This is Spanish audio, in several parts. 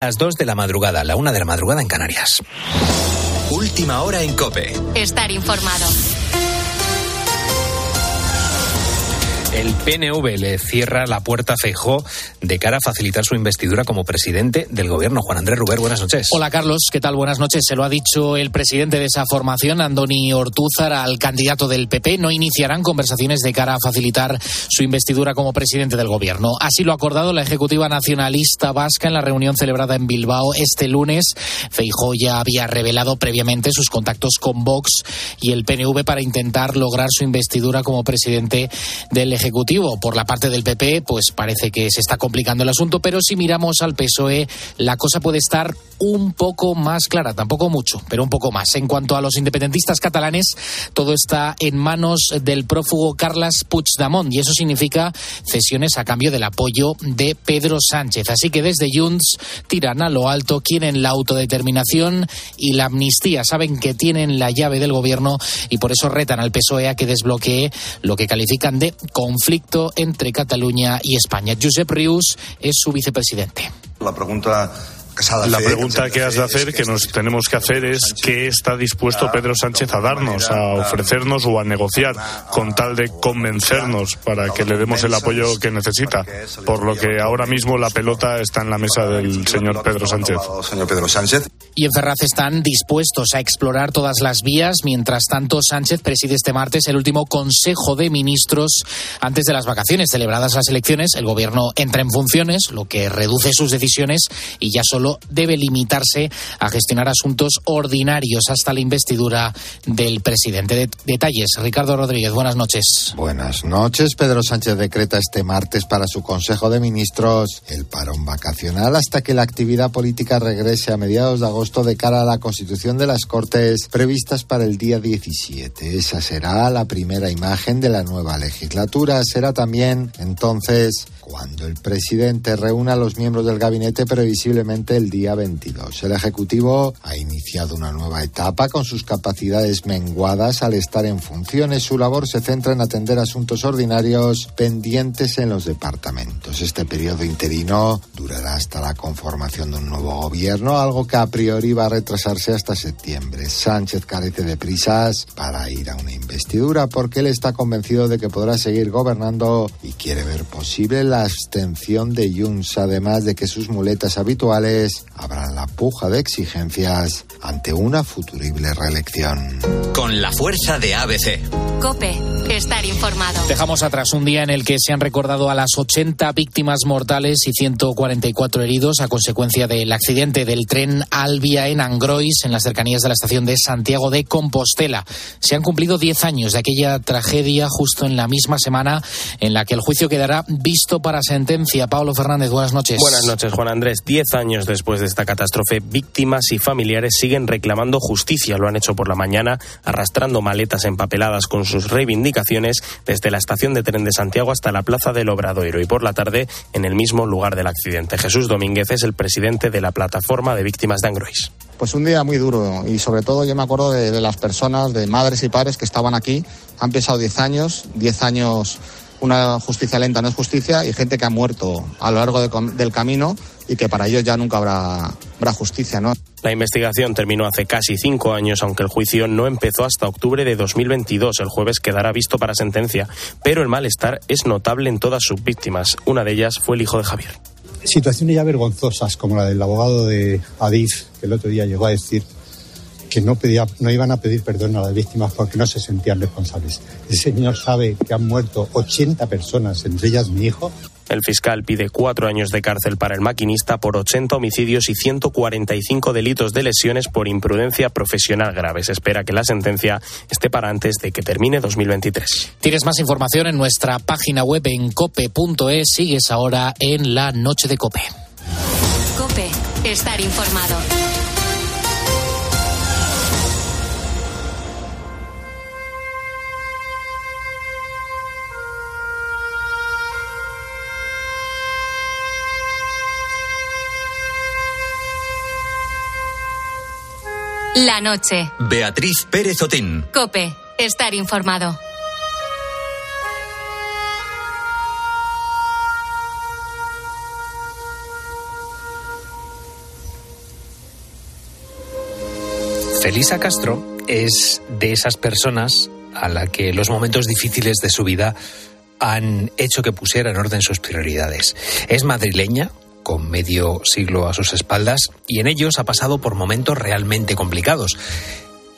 Las 2 de la madrugada, la 1 de la madrugada en Canarias. Última hora en Cope. Estar informado. El PNV le cierra la puerta a Feijó de cara a facilitar su investidura como presidente del gobierno. Juan Andrés Ruber, buenas noches. Hola Carlos, ¿qué tal? Buenas noches. Se lo ha dicho el presidente de esa formación, Andoni Ortúzar, al candidato del PP. No iniciarán conversaciones de cara a facilitar su investidura como presidente del gobierno. Así lo ha acordado la Ejecutiva Nacionalista Vasca en la reunión celebrada en Bilbao este lunes. Feijó ya había revelado previamente sus contactos con Vox y el PNV para intentar lograr su investidura como presidente del Ejecutivo. Por la parte del PP, pues parece que se está complicando el asunto, pero si miramos al PSOE, la cosa puede estar un poco más clara, tampoco mucho, pero un poco más. En cuanto a los independentistas catalanes, todo está en manos del prófugo Carles Puigdemont y eso significa cesiones a cambio del apoyo de Pedro Sánchez. Así que desde Junts tiran a lo alto, quieren la autodeterminación y la amnistía. Saben que tienen la llave del gobierno y por eso retan al PSOE a que desbloquee lo que califican de conflicto entre Cataluña y España. Josep Rius es su vicepresidente. La pregunta la pregunta que has de hacer, que nos tenemos que hacer, es qué está dispuesto Pedro Sánchez a darnos, a ofrecernos o a negociar, con tal de convencernos para que le demos el apoyo que necesita. Por lo que ahora mismo la pelota está en la mesa del señor Pedro Sánchez. Y en Ferraz están dispuestos a explorar todas las vías. Mientras tanto, Sánchez preside este martes el último Consejo de Ministros antes de las vacaciones. Celebradas las elecciones, el gobierno entra en funciones, lo que reduce sus decisiones y ya solo debe limitarse a gestionar asuntos ordinarios hasta la investidura del presidente. detalles, Ricardo Rodríguez, buenas noches. Buenas noches. Pedro Sánchez decreta este martes para su Consejo de Ministros el parón vacacional hasta que la actividad política regrese a mediados de agosto de cara a la constitución de las Cortes previstas para el día 17. Esa será la primera imagen de la nueva legislatura. Será también entonces cuando el presidente reúna a los miembros del gabinete previsiblemente el día 22. El Ejecutivo ha iniciado una nueva etapa con sus capacidades menguadas al estar en funciones. Su labor se centra en atender asuntos ordinarios pendientes en los departamentos. Este periodo interino durará hasta la conformación de un nuevo gobierno, algo que a priori va a retrasarse hasta septiembre. Sánchez carece de prisas para ir a una investidura porque él está convencido de que podrá seguir gobernando y quiere ver posible la abstención de Junts, además de que sus muletas habituales abran la puja de exigencias ante una futurible reelección. Con la fuerza de ABC. Cope, estar informado. Dejamos atrás un día en el que se han recordado a las 80 víctimas mortales y 144 heridos a consecuencia del accidente del tren Albia en Angrois, en las cercanías de la estación de Santiago de Compostela. Se han cumplido 10 años de aquella tragedia justo en la misma semana en la que el juicio quedará visto para sentencia. Pablo Fernández, buenas noches. Buenas noches, Juan Andrés. Diez años después de esta catástrofe, víctimas y familiares siguen reclamando justicia. Lo han hecho por la mañana, arrastrando maletas empapeladas con sus reivindicaciones desde la estación de tren de Santiago hasta la plaza del Obradoiro y por la tarde en el mismo lugar del accidente. Jesús Domínguez es el presidente de la plataforma de víctimas de Angrois. Pues un día muy duro y sobre todo yo me acuerdo de, de las personas, de madres y padres que estaban aquí. Han pasado diez años, diez años una justicia lenta no es justicia y gente que ha muerto a lo largo de, del camino y que para ellos ya nunca habrá, habrá justicia, ¿no? La investigación terminó hace casi cinco años, aunque el juicio no empezó hasta octubre de 2022. El jueves quedará visto para sentencia, pero el malestar es notable en todas sus víctimas. Una de ellas fue el hijo de Javier. Situaciones ya vergonzosas, como la del abogado de Adif, que el otro día llegó a decir que no, pedía, no iban a pedir perdón a las víctimas porque no se sentían responsables. El señor sabe que han muerto 80 personas, entre ellas mi hijo. El fiscal pide cuatro años de cárcel para el maquinista por 80 homicidios y 145 delitos de lesiones por imprudencia profesional grave. Se espera que la sentencia esté para antes de que termine 2023. Tienes más información en nuestra página web en cope.es. Sigues ahora en la noche de cope. Cope, estar informado. La noche. Beatriz Pérez Otín. Cope. Estar informado. Felisa Castro es de esas personas a la que los momentos difíciles de su vida han hecho que pusiera en orden sus prioridades. Es madrileña, con medio siglo a sus espaldas, y en ellos ha pasado por momentos realmente complicados.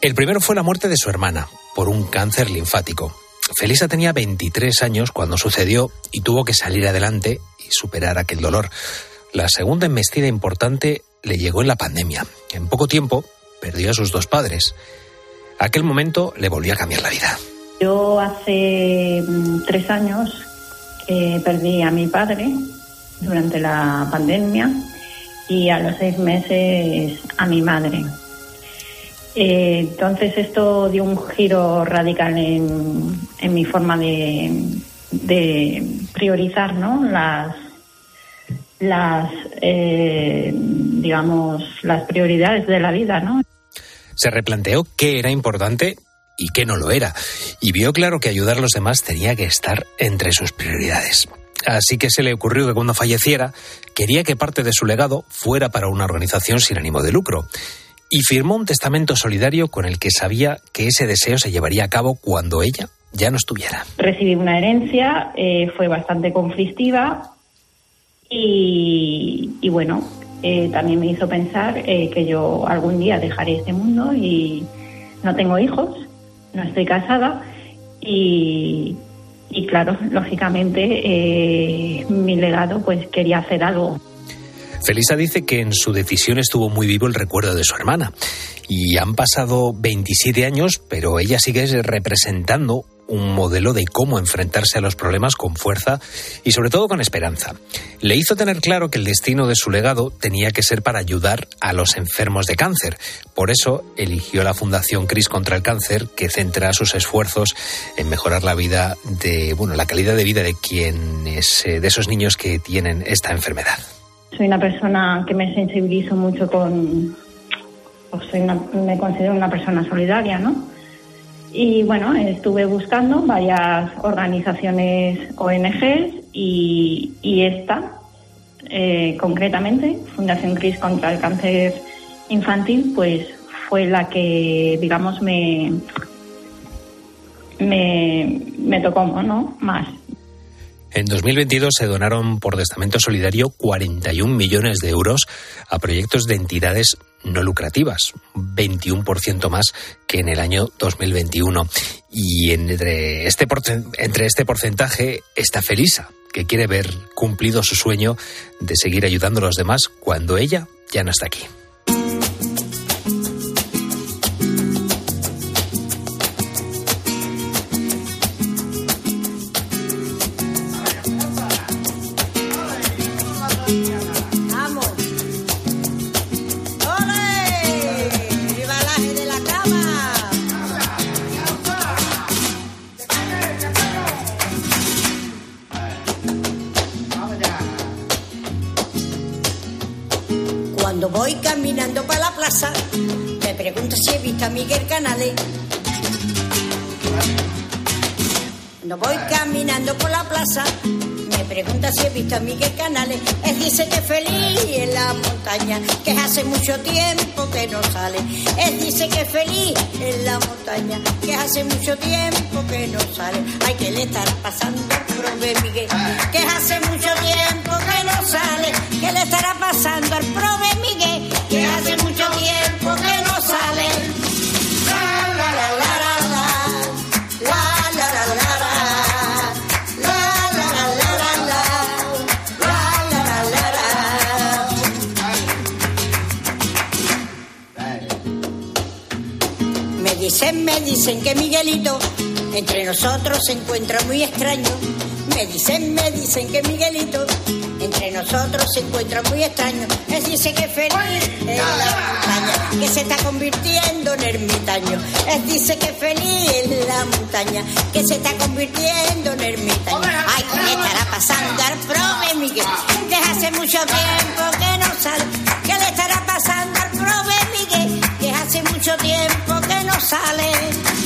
El primero fue la muerte de su hermana, por un cáncer linfático. Felisa tenía 23 años cuando sucedió y tuvo que salir adelante y superar aquel dolor. La segunda embestida importante le llegó en la pandemia. En poco tiempo perdió a sus dos padres. Aquel momento le volvió a cambiar la vida. Yo hace mm, tres años perdí a mi padre durante la pandemia y a los seis meses a mi madre. Eh, entonces esto dio un giro radical en, mi forma de, de priorizar ¿no? las las eh, digamos las prioridades de la vida no se replanteó qué era importante y qué no lo era, y vio claro que ayudar a los demás tenía que estar entre sus prioridades. Así que se le ocurrió que cuando falleciera quería que parte de su legado fuera para una organización sin ánimo de lucro. Y firmó un testamento solidario con el que sabía que ese deseo se llevaría a cabo cuando ella ya no estuviera. Recibí una herencia, eh, fue bastante conflictiva y, bueno, eh, también me hizo pensar eh, que yo algún día dejaré este mundo y no tengo hijos, no estoy casada y, claro, lógicamente eh, mi legado pues quería hacer algo. Felisa dice que en su decisión estuvo muy vivo el recuerdo de su hermana y han pasado 27 años, pero ella sigue representando un modelo de cómo enfrentarse a los problemas con fuerza y sobre todo con esperanza. Le hizo tener claro que el destino de su legado tenía que ser para ayudar a los enfermos de cáncer. Por eso eligió la Fundación CRIS contra el cáncer, que centra sus esfuerzos en mejorar la vida de, bueno, la calidad de vida de quienes, eh, de esos niños que tienen esta enfermedad. Soy una persona que me sensibilizo mucho con, soy me considero una persona solidaria, ¿no? Y bueno, estuve buscando varias organizaciones ONGs y, esta, eh, concretamente, Fundación CRIS contra el Cáncer Infantil, pues fue la que, digamos, me, me, tocó ¿no? más. En 2022 se donaron por testamento solidario 41 millones de euros a proyectos de entidades no lucrativas, 21% más que en el año 2021. Y entre este, entre este porcentaje está Felisa, que quiere ver cumplido su sueño de seguir ayudando a los demás cuando ella ya no está aquí. Mucho tiempo que no sale. Él dice que feliz en la montaña, que hace mucho tiempo que no sale. Hay que le estar pasando prove Miguel, que hace mucho dicen, que Miguelito entre nosotros se encuentra muy extraño. Me dicen, me dicen que Miguelito entre nosotros se encuentra muy extraño. Él dice que feliz en la montaña, que se está convirtiendo en ermitaño. Él dice que feliz en la montaña, que se está convirtiendo en ermitaño. Ay, ¿qué estará pasando al prove Miguel? Que hace mucho tiempo que no sale. ¿Qué le estará pasando al prove mucho tiempo que no sale.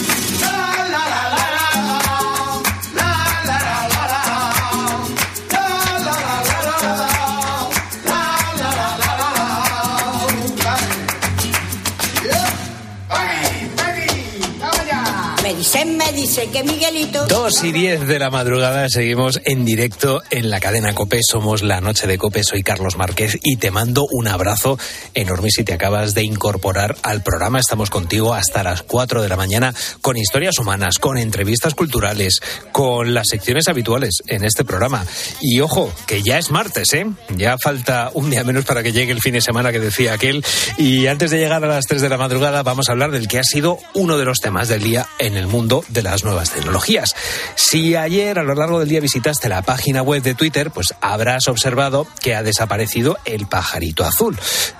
Dicen, me dicen que Miguelito. Dos y diez de la madrugada seguimos en directo en la cadena Cope. Somos la noche de Cope. Soy Carlos Márquez y te mando un abrazo enorme si te acabas de incorporar al programa. Estamos contigo hasta las 4 de la mañana con historias humanas, con entrevistas culturales, con las secciones habituales en este programa. Y ojo, que ya es martes, ¿eh? Ya falta un día menos para que llegue el fin de semana que decía aquel. Y antes de llegar a las 3 de la madrugada vamos a hablar del que ha sido uno de los temas del día en el mundo de las nuevas tecnologías. Si ayer a lo largo del día visitaste la página web de Twitter, pues habrás observado que ha desaparecido el pajarito azul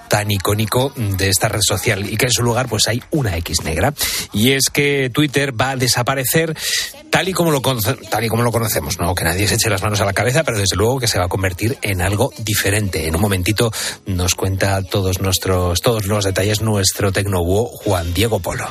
tan icónico de esta red social y que en su lugar pues hay una X negra. Y es que Twitter va a desaparecer tal y como lo, tal y como lo conocemos, no que nadie se eche las manos a la cabeza, pero desde luego que se va a convertir en algo diferente. En un momentito nos cuenta todos nuestros todos los detalles nuestro tecnobúo Juan Diego Polo.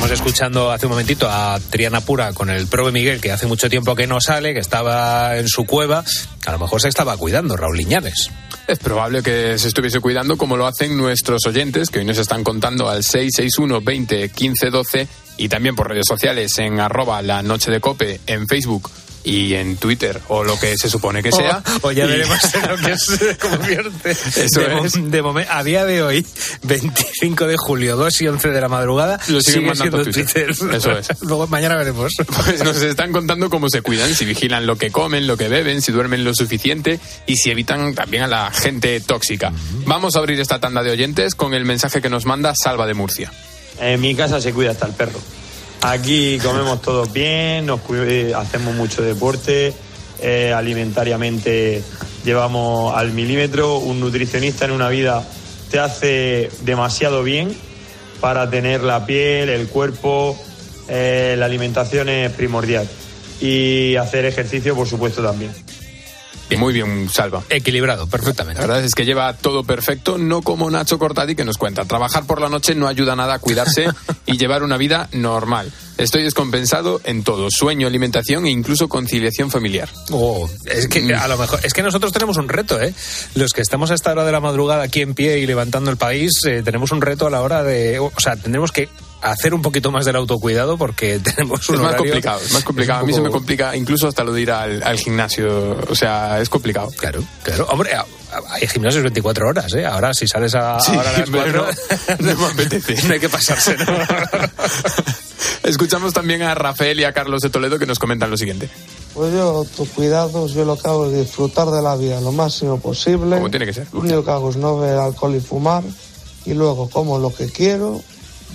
Estamos escuchando hace un momentito a Triana Pura con el Prove Miguel, que hace mucho tiempo que no sale, que estaba en su cueva. A lo mejor se estaba cuidando, Raúl Liñares. Es probable que se estuviese cuidando como lo hacen nuestros oyentes, que hoy nos están contando al 661 20 15 12 y también por redes sociales en arroba la noche de cope en Facebook y en Twitter o lo que se supone que sea. O, ya veremos en lo que se convierte. Eso de, es. De momento, a día de hoy, 25 de julio, 2 y 11 de la madrugada, lo siguen sigue mandando Twitter. Twitter. Eso es. Luego mañana veremos. Pues nos están contando cómo se cuidan, si vigilan lo que comen, lo que beben, si duermen lo suficiente y si evitan también a la gente tóxica. Vamos a abrir esta tanda de oyentes con el mensaje que nos manda Salva de Murcia. En mi casa se cuida hasta el perro. Aquí comemos todos bien, nos cu- hacemos mucho deporte, eh, alimentariamente llevamos al milímetro. Un nutricionista en una vida te hace demasiado bien para tener la piel, el cuerpo, eh, la alimentación es primordial. Y hacer ejercicio, por supuesto, también. Y muy bien, Salva. Equilibrado, perfectamente. La verdad es que lleva todo perfecto, no como Nacho Cortadi que nos cuenta. Trabajar por la noche no ayuda nada a cuidarse y llevar una vida normal. Estoy descompensado en todo, sueño, alimentación e incluso conciliación familiar. Oh, es que a lo mejor es que nosotros tenemos un reto, ¿eh? Los que estamos a esta hora de la madrugada aquí en pie y levantando el país, eh, tenemos un reto a la hora de, o sea, tendremos que hacer un poquito más del autocuidado porque tenemos un es más complicado, es más complicado. es A mí se poco- me complica incluso hasta lo de ir al, al gimnasio. O sea, es complicado. Claro, claro. Hombre, hay gimnasios 24 horas, ¿eh? Ahora si sales a, Sí, ahora a las pero 4... no me apetece. no hay que pasarse, ¿no? Escuchamos también a Rafael y a Carlos de Toledo que nos comentan lo siguiente. Pues yo, tus cuidados, yo lo que hago es disfrutar de la vida lo máximo posible. Como tiene que ser. Lo único que hago es no beber alcohol y fumar. Y luego como lo que quiero.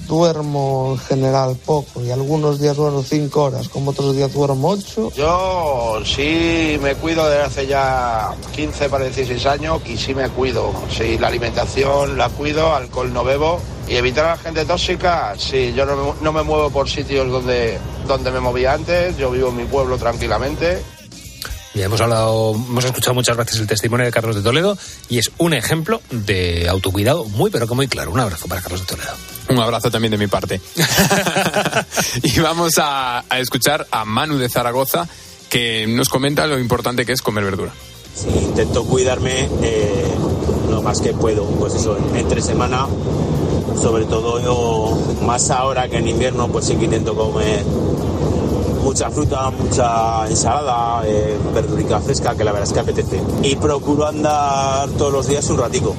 Duermo en general poco y algunos días duermo cinco horas, como otros días duermo ocho. Yo sí me cuido desde hace ya 15 para 16 años y sí me cuido. Sí, la alimentación la cuido, alcohol no bebo. Y evitar a la gente tóxica, sí, yo no me, no me muevo por sitios donde, donde me movía antes, yo vivo en mi pueblo tranquilamente. Ya hemos hablado, hemos escuchado muchas veces el testimonio de Carlos de Toledo y es un ejemplo de autocuidado muy, pero que muy claro. Un abrazo para Carlos de Toledo. Un abrazo también de mi parte. y vamos a, a escuchar a Manu de Zaragoza que nos comenta lo importante que es comer verdura. Sí, intento cuidarme eh, lo más que puedo. Pues eso, entre semana, sobre todo yo, más ahora que en invierno, pues sí que intento comer mucha fruta, mucha ensalada, eh, verdurica fresca, que la verdad es que apetece. Y procuro andar todos los días un ratico.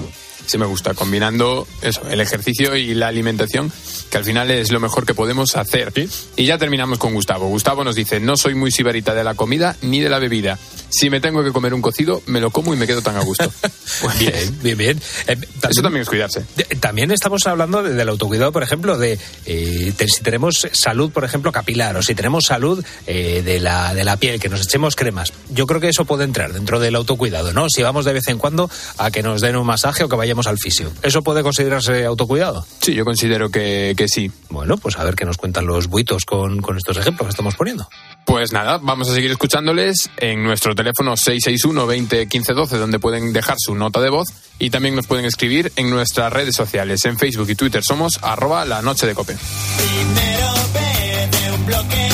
Sí me gusta, combinando eso, el ejercicio y la alimentación, que al final es lo mejor que podemos hacer. Y ya terminamos con Gustavo. Gustavo nos dice, no soy muy sibarita de la comida ni de la bebida. Si me tengo que comer un cocido, me lo como y me quedo tan a gusto. Pues bien, bien, bien. Eh, Eso también es cuidarse. De- También estamos hablando de- del autocuidado, por ejemplo, de eh, te- si tenemos salud, por ejemplo, capilar, o si tenemos salud eh, de, la, de la piel, que nos echemos cremas. Yo creo que eso puede entrar dentro del autocuidado, ¿no? Si vamos de vez en cuando a que nos den un masaje o que vayamos al fisio. ¿Eso puede considerarse autocuidado? Sí, yo considero que, que sí. Bueno, pues a ver qué nos cuentan los buitos con, con estos ejemplos que estamos poniendo. Pues nada, vamos a seguir escuchándoles en nuestro teléfono 661 20 15 12, donde pueden dejar su nota de voz y también nos pueden escribir en nuestras redes sociales. En Facebook y Twitter somos arroba la noche de cope. Primero B de un bloque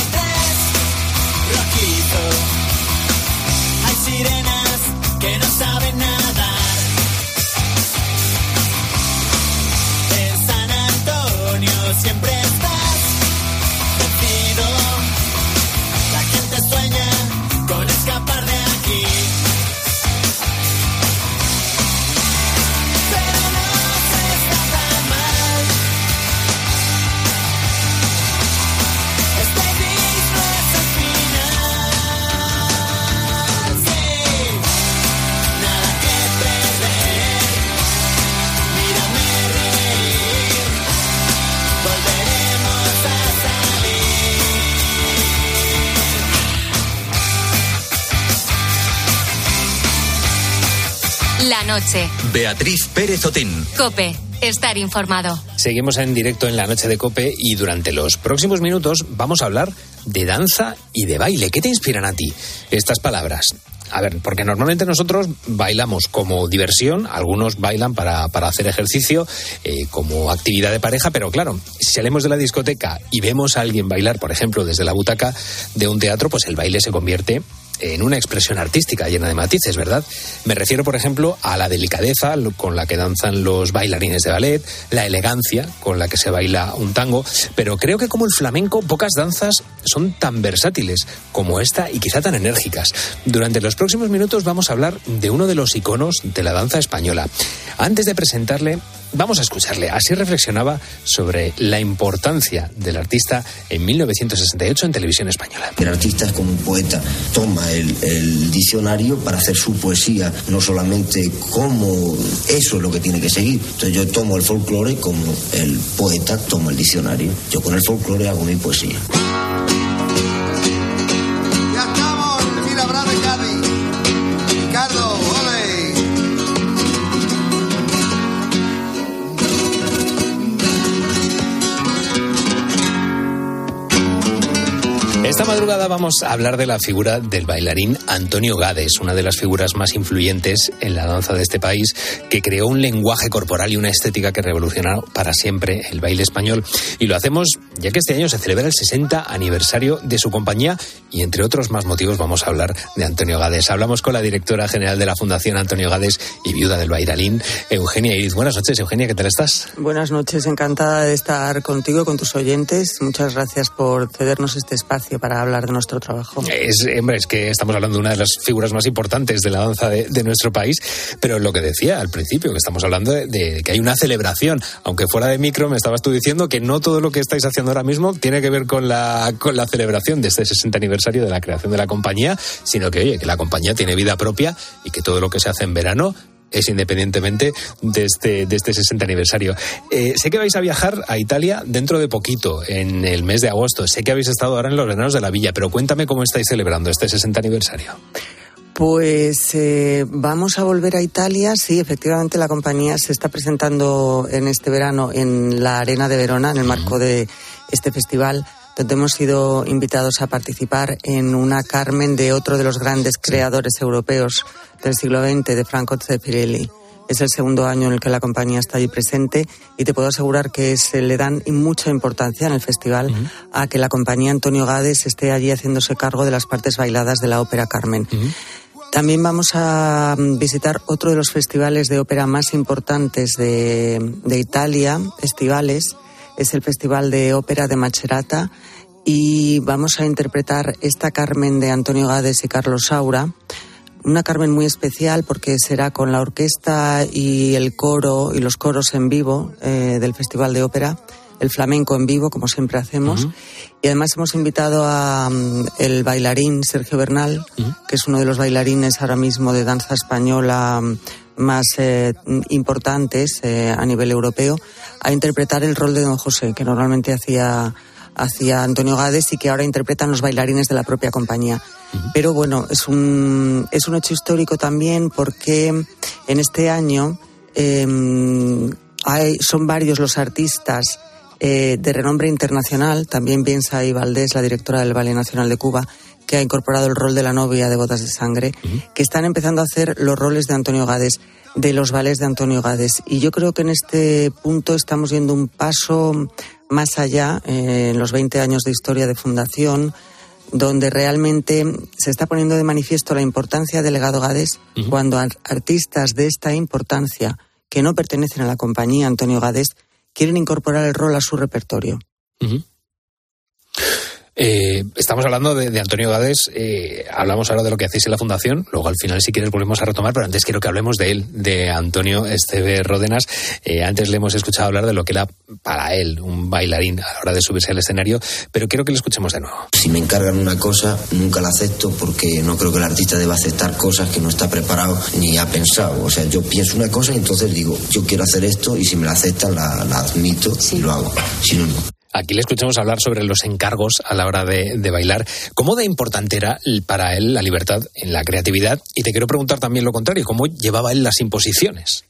noche. Beatriz Pérez Otín. Cope. Estar informado. Seguimos en directo en la noche de Cope y durante los próximos minutos vamos a hablar de danza y de baile. ¿Qué te inspiran a ti estas palabras? A ver, porque normalmente nosotros bailamos como diversión, algunos bailan para, para hacer ejercicio, eh, como actividad de pareja, pero claro, si salimos de la discoteca y vemos a alguien bailar, por ejemplo, desde la butaca de un teatro, pues el baile se convierte en una expresión artística llena de matices, ¿verdad? Me refiero, por ejemplo, a la delicadeza con la que danzan los bailarines de ballet, la elegancia con la que se baila un tango, pero creo que como el flamenco, pocas danzas son tan versátiles como esta y quizá tan enérgicas. Durante los próximos minutos vamos a hablar de uno de los iconos de la danza española. Antes de presentarle, vamos a escucharle. Así reflexionaba sobre la importancia del artista en 1968 en televisión española. El artista es como un poeta, toma el, diccionario para hacer su poesía, no solamente como eso es lo que tiene que seguir. Entonces yo tomo el folclore como el poeta toma el diccionario. Yo con el folclore hago mi poesía. Madrugada vamos a hablar de la figura del bailarín Antonio Gades, una de las figuras más influyentes en la danza de este país, que creó un lenguaje corporal y una estética que revolucionó para siempre el baile español. Y lo hacemos ya que este año se celebra el 60 aniversario de su compañía y entre otros más motivos vamos a hablar de Antonio Gades. Hablamos con la directora general de la Fundación Antonio Gades y viuda del bailarín, Eugenia Iriz. Buenas noches, Eugenia, ¿qué tal estás? Buenas noches, encantada de estar contigo con tus oyentes. Muchas gracias por cedernos este espacio para hablar de nuestro trabajo. Es, hombre, es que estamos hablando de una de las figuras más importantes de la danza de, de nuestro país, pero lo que decía al principio, que estamos hablando de, de, que hay una celebración, aunque fuera de micro me estabas tú diciendo que no todo lo que estáis haciendo ahora mismo tiene que ver con la, con la celebración de este 60 aniversario de la creación de la compañía, sino que, oye, que la compañía tiene vida propia y que todo lo que se hace en verano es independientemente de este, de este 60 aniversario. Eh, sé que vais a viajar a Italia dentro de poquito, en el mes de agosto. Sé que habéis estado ahora en los veranos de la villa, pero cuéntame cómo estáis celebrando este 60 aniversario. Pues eh, vamos a volver a Italia. Sí, efectivamente la compañía se está presentando en este verano en la Arena de Verona, en el marco de este festival donde hemos sido invitados a participar en una Carmen de otro de los grandes creadores europeos del siglo XX, de Franco Zeffirelli. Es el segundo año en el que la compañía está allí presente y te puedo asegurar que se le dan mucha importancia en el festival uh -huh. a que la compañía Antonio Gades esté allí haciéndose cargo de las partes bailadas de la ópera Carmen. Uh -huh. También vamos a visitar otro de los festivales de ópera más importantes de, de Italia, festivales, es el Festival de Ópera de Macerata y vamos a interpretar esta Carmen de Antonio Gades y Carlos Saura. Una Carmen muy especial porque será con la orquesta y el coro y los coros en vivo eh, del Festival de Ópera, el flamenco en vivo, como siempre hacemos. Uh -huh. Y además hemos invitado a um, el bailarín Sergio Bernal, uh -huh. que es uno de los bailarines ahora mismo de danza española um, más eh, importantes eh, a nivel europeo, a interpretar el rol de Don José, que normalmente hacía, hacía Antonio Gades y que ahora interpretan los bailarines de la propia compañía. Uh -huh. Pero bueno, es un, es un hecho histórico también porque en este año eh, hay, son varios los artistas eh, de renombre internacional, también piensa ahí Valdés, la directora del Ballet Nacional de Cuba, que ha incorporado el rol de la novia de Bodas de Sangre, uh -huh. que están empezando a hacer los roles de Antonio Gades, de los ballets de Antonio Gades. Y yo creo que en este punto estamos yendo un paso más allá, eh, en los 20 años de historia de fundación, donde realmente se está poniendo de manifiesto la importancia del legado Gades uh -huh. cuando artistas de esta importancia, que no pertenecen a la compañía Antonio Gades, quieren incorporar el rol a su repertorio. Uh -huh. Eh, estamos hablando de, de Antonio Gades, eh, hablamos ahora de lo que hacéis en la Fundación, luego al final si quieres volvemos a retomar, pero antes quiero que hablemos de él, de Antonio Esteve Ródenas. Eh, antes le hemos escuchado hablar de lo que era para él un bailarín a la hora de subirse al escenario, pero quiero que lo escuchemos de nuevo. Si me encargan una cosa, nunca la acepto porque no creo que el artista deba aceptar cosas que no está preparado ni ha pensado. O sea, yo pienso una cosa y entonces digo, yo quiero hacer esto y si me la aceptan la, la admito sí. y lo hago. Si no, no. Aquí le escuchamos hablar sobre los encargos a la hora de, de, bailar. ¿Cómo de importante era para él la libertad en la creatividad? Y te quiero preguntar también lo contrario, ¿cómo llevaba él las imposiciones?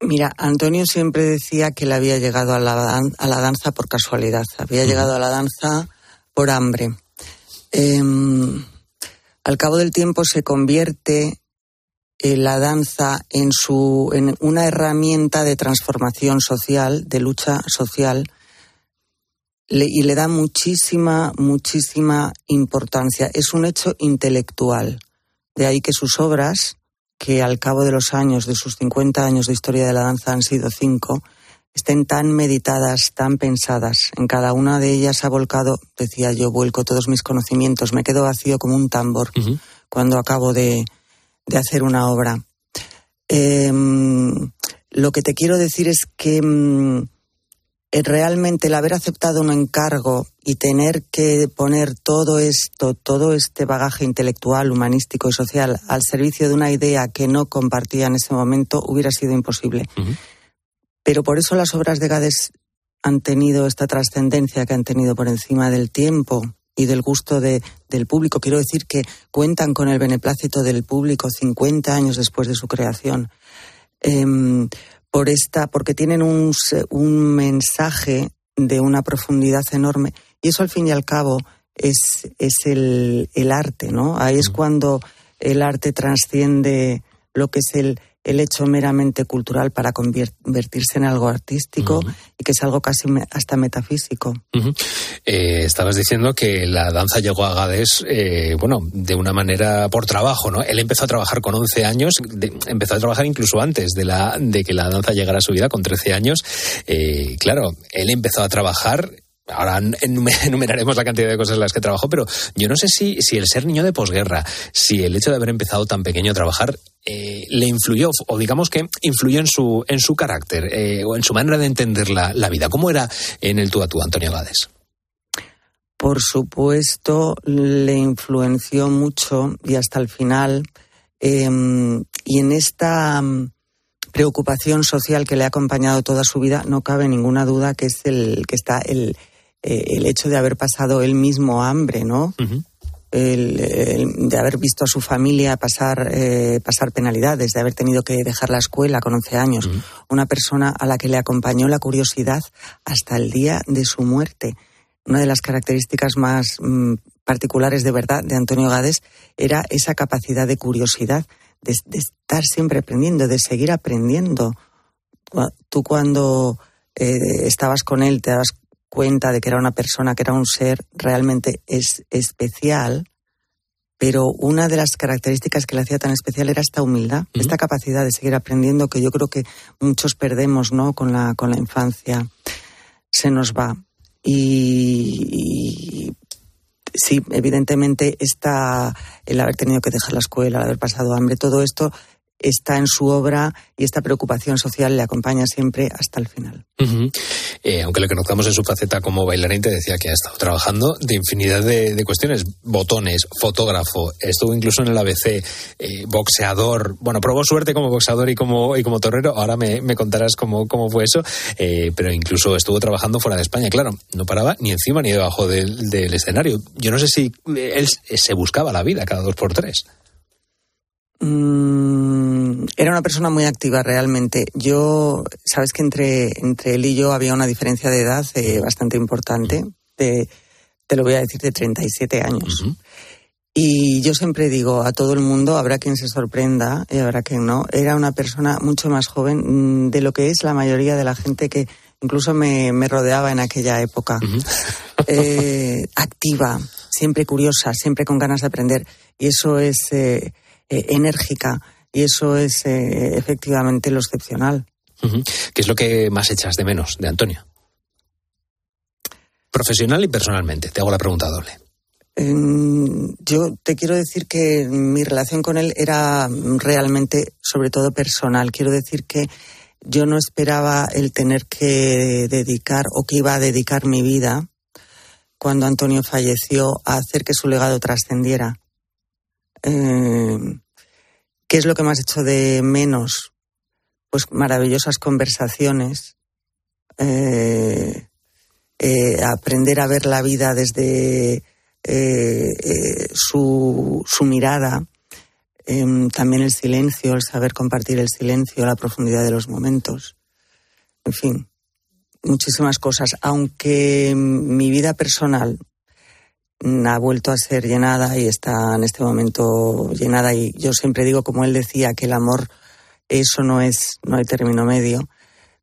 Mira, Antonio siempre decía que él había llegado a la, a la danza por casualidad, había llegado a la danza por hambre. Eh, al cabo del tiempo se convierte eh, la danza en, su, en una herramienta de transformación social, de lucha social, le, y le da muchísima, muchísima importancia. Es un hecho intelectual. De ahí que sus obras, que al cabo de los años, de sus 50 años de historia de la danza han sido cinco, estén tan meditadas, tan pensadas. En cada una de ellas ha volcado, decía yo, vuelco todos mis conocimientos, me quedo vacío como un tambor uh -huh. cuando acabo de, de, hacer una obra. Eh, lo que te quiero decir es que mm, realmente el haber aceptado un encargo y tener que poner todo esto, todo este bagaje intelectual, humanístico y social al servicio de una idea que no compartía en ese momento hubiera sido imposible. Uh -huh. Pero por eso las obras de Gades han tenido esta trascendencia que han tenido por encima del tiempo y del gusto de, del público. Quiero decir que cuentan con el beneplácito del público 50 años después de su creación. Eh, por esta, porque tienen un, un mensaje de una profundidad enorme. Y eso al fin y al cabo es, es el, el arte, ¿no? Ahí es cuando el arte trasciende lo que es el, el hecho meramente cultural para convertirse en algo artístico uh -huh. y que es algo casi me, hasta metafísico. Uh -huh. eh, estabas diciendo que la danza llegó a Gades, eh, bueno, de una manera por trabajo, ¿no? Él empezó a trabajar con 11 años, de, empezó a trabajar incluso antes de, la, de que la danza llegara a su vida, con 13 años. Eh, claro, él empezó a trabajar Ahora enumeraremos la cantidad de cosas en las que trabajó, pero yo no sé si, si el ser niño de posguerra, si el hecho de haber empezado tan pequeño a trabajar, eh, le influyó, o digamos que influyó en su, en su carácter, eh, o en su manera de entender la, la, vida. ¿Cómo era en el tú a tú, Antonio Gades? Por supuesto, le influenció mucho y hasta el final. Eh, y en esta preocupación social que le ha acompañado toda su vida, no cabe ninguna duda que es el que está el eh, el hecho de haber pasado él mismo hambre, ¿no? Uh -huh. el, el, de haber visto a su familia pasar, eh, pasar penalidades, de haber tenido que dejar la escuela con 11 años. Uh -huh. Una persona a la que le acompañó la curiosidad hasta el día de su muerte. Una de las características más mmm, particulares de verdad de Antonio Gades era esa capacidad de curiosidad, de, de estar siempre aprendiendo, de seguir aprendiendo. Tú cuando eh, estabas con él te dabas cuenta de que era una persona, que era un ser realmente es, especial, pero una de las características que le hacía tan especial era esta humildad, uh -huh. esta capacidad de seguir aprendiendo que yo creo que muchos perdemos ¿no? con, la, con la infancia. Se nos va. Y, y sí, evidentemente está el haber tenido que dejar la escuela, el haber pasado hambre, todo esto está en su obra y esta preocupación social le acompaña siempre hasta el final. Uh -huh. eh, aunque le conozcamos en su faceta como bailarín, te decía que ha estado trabajando de infinidad de, de cuestiones, botones, fotógrafo, estuvo incluso en el ABC, eh, boxeador, bueno, probó suerte como boxeador y como, y como torrero, ahora me, me contarás cómo, cómo fue eso, eh, pero incluso estuvo trabajando fuera de España, claro, no paraba ni encima ni debajo del, del escenario. Yo no sé si él se buscaba la vida cada dos por tres. Mm, era una persona muy activa realmente. Yo, sabes que entre, entre él y yo había una diferencia de edad eh, bastante importante, de, te lo voy a decir, de 37 años. Uh -huh. Y yo siempre digo a todo el mundo, habrá quien se sorprenda y habrá quien no, era una persona mucho más joven mm, de lo que es la mayoría de la gente que incluso me, me rodeaba en aquella época. Uh -huh. eh, activa, siempre curiosa, siempre con ganas de aprender. Y eso es... Eh, eh, enérgica y eso es eh, efectivamente lo excepcional. ¿Qué es lo que más echas de menos de Antonio? Profesional y personalmente, te hago la pregunta doble. Eh, yo te quiero decir que mi relación con él era realmente, sobre todo personal. Quiero decir que yo no esperaba el tener que dedicar o que iba a dedicar mi vida cuando Antonio falleció a hacer que su legado trascendiera eh, ¿Qué es lo que más hecho de menos? pues maravillosas conversaciones, eh, eh, aprender a ver la vida desde su, su, mirada, em, también el silencio, el saber compartir el silencio, la profundidad de los momentos, en fin, muchísimas cosas, aunque mi vida personal ha vuelto a ser llenada y está en este momento llenada. Y yo siempre digo como él decía que el amor eso no es no hay término medio.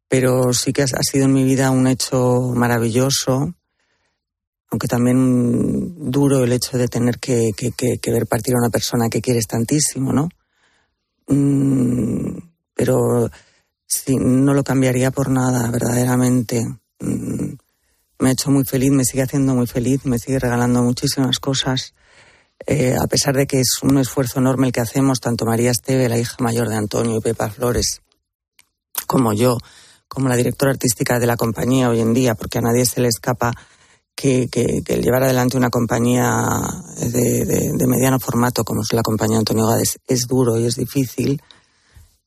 Pero sí que ha sido en mi vida un hecho maravilloso aunque también duro el hecho de tener que, ver partir a una persona que quieres tantísimo no mm, pero sí, no lo cambiaría por nada verdaderamente. Mm, me ha hecho muy feliz, me sigue haciendo muy feliz, me sigue regalando muchísimas cosas. Eh, a pesar de que es un esfuerzo enorme el que hacemos, tanto María Esteve, la hija mayor de Antonio, y Pepa Flores, como yo, como la directora artística de la compañía hoy en día, porque a nadie se le escapa que, el llevar adelante una compañía de, mediano formato, como es la compañía Antonio Gades, es duro y es difícil.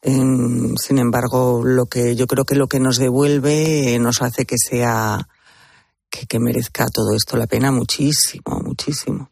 sin embargo, lo que yo creo que lo que nos devuelve nos hace que sea que, merezca todo esto la pena muchísimo, muchísimo.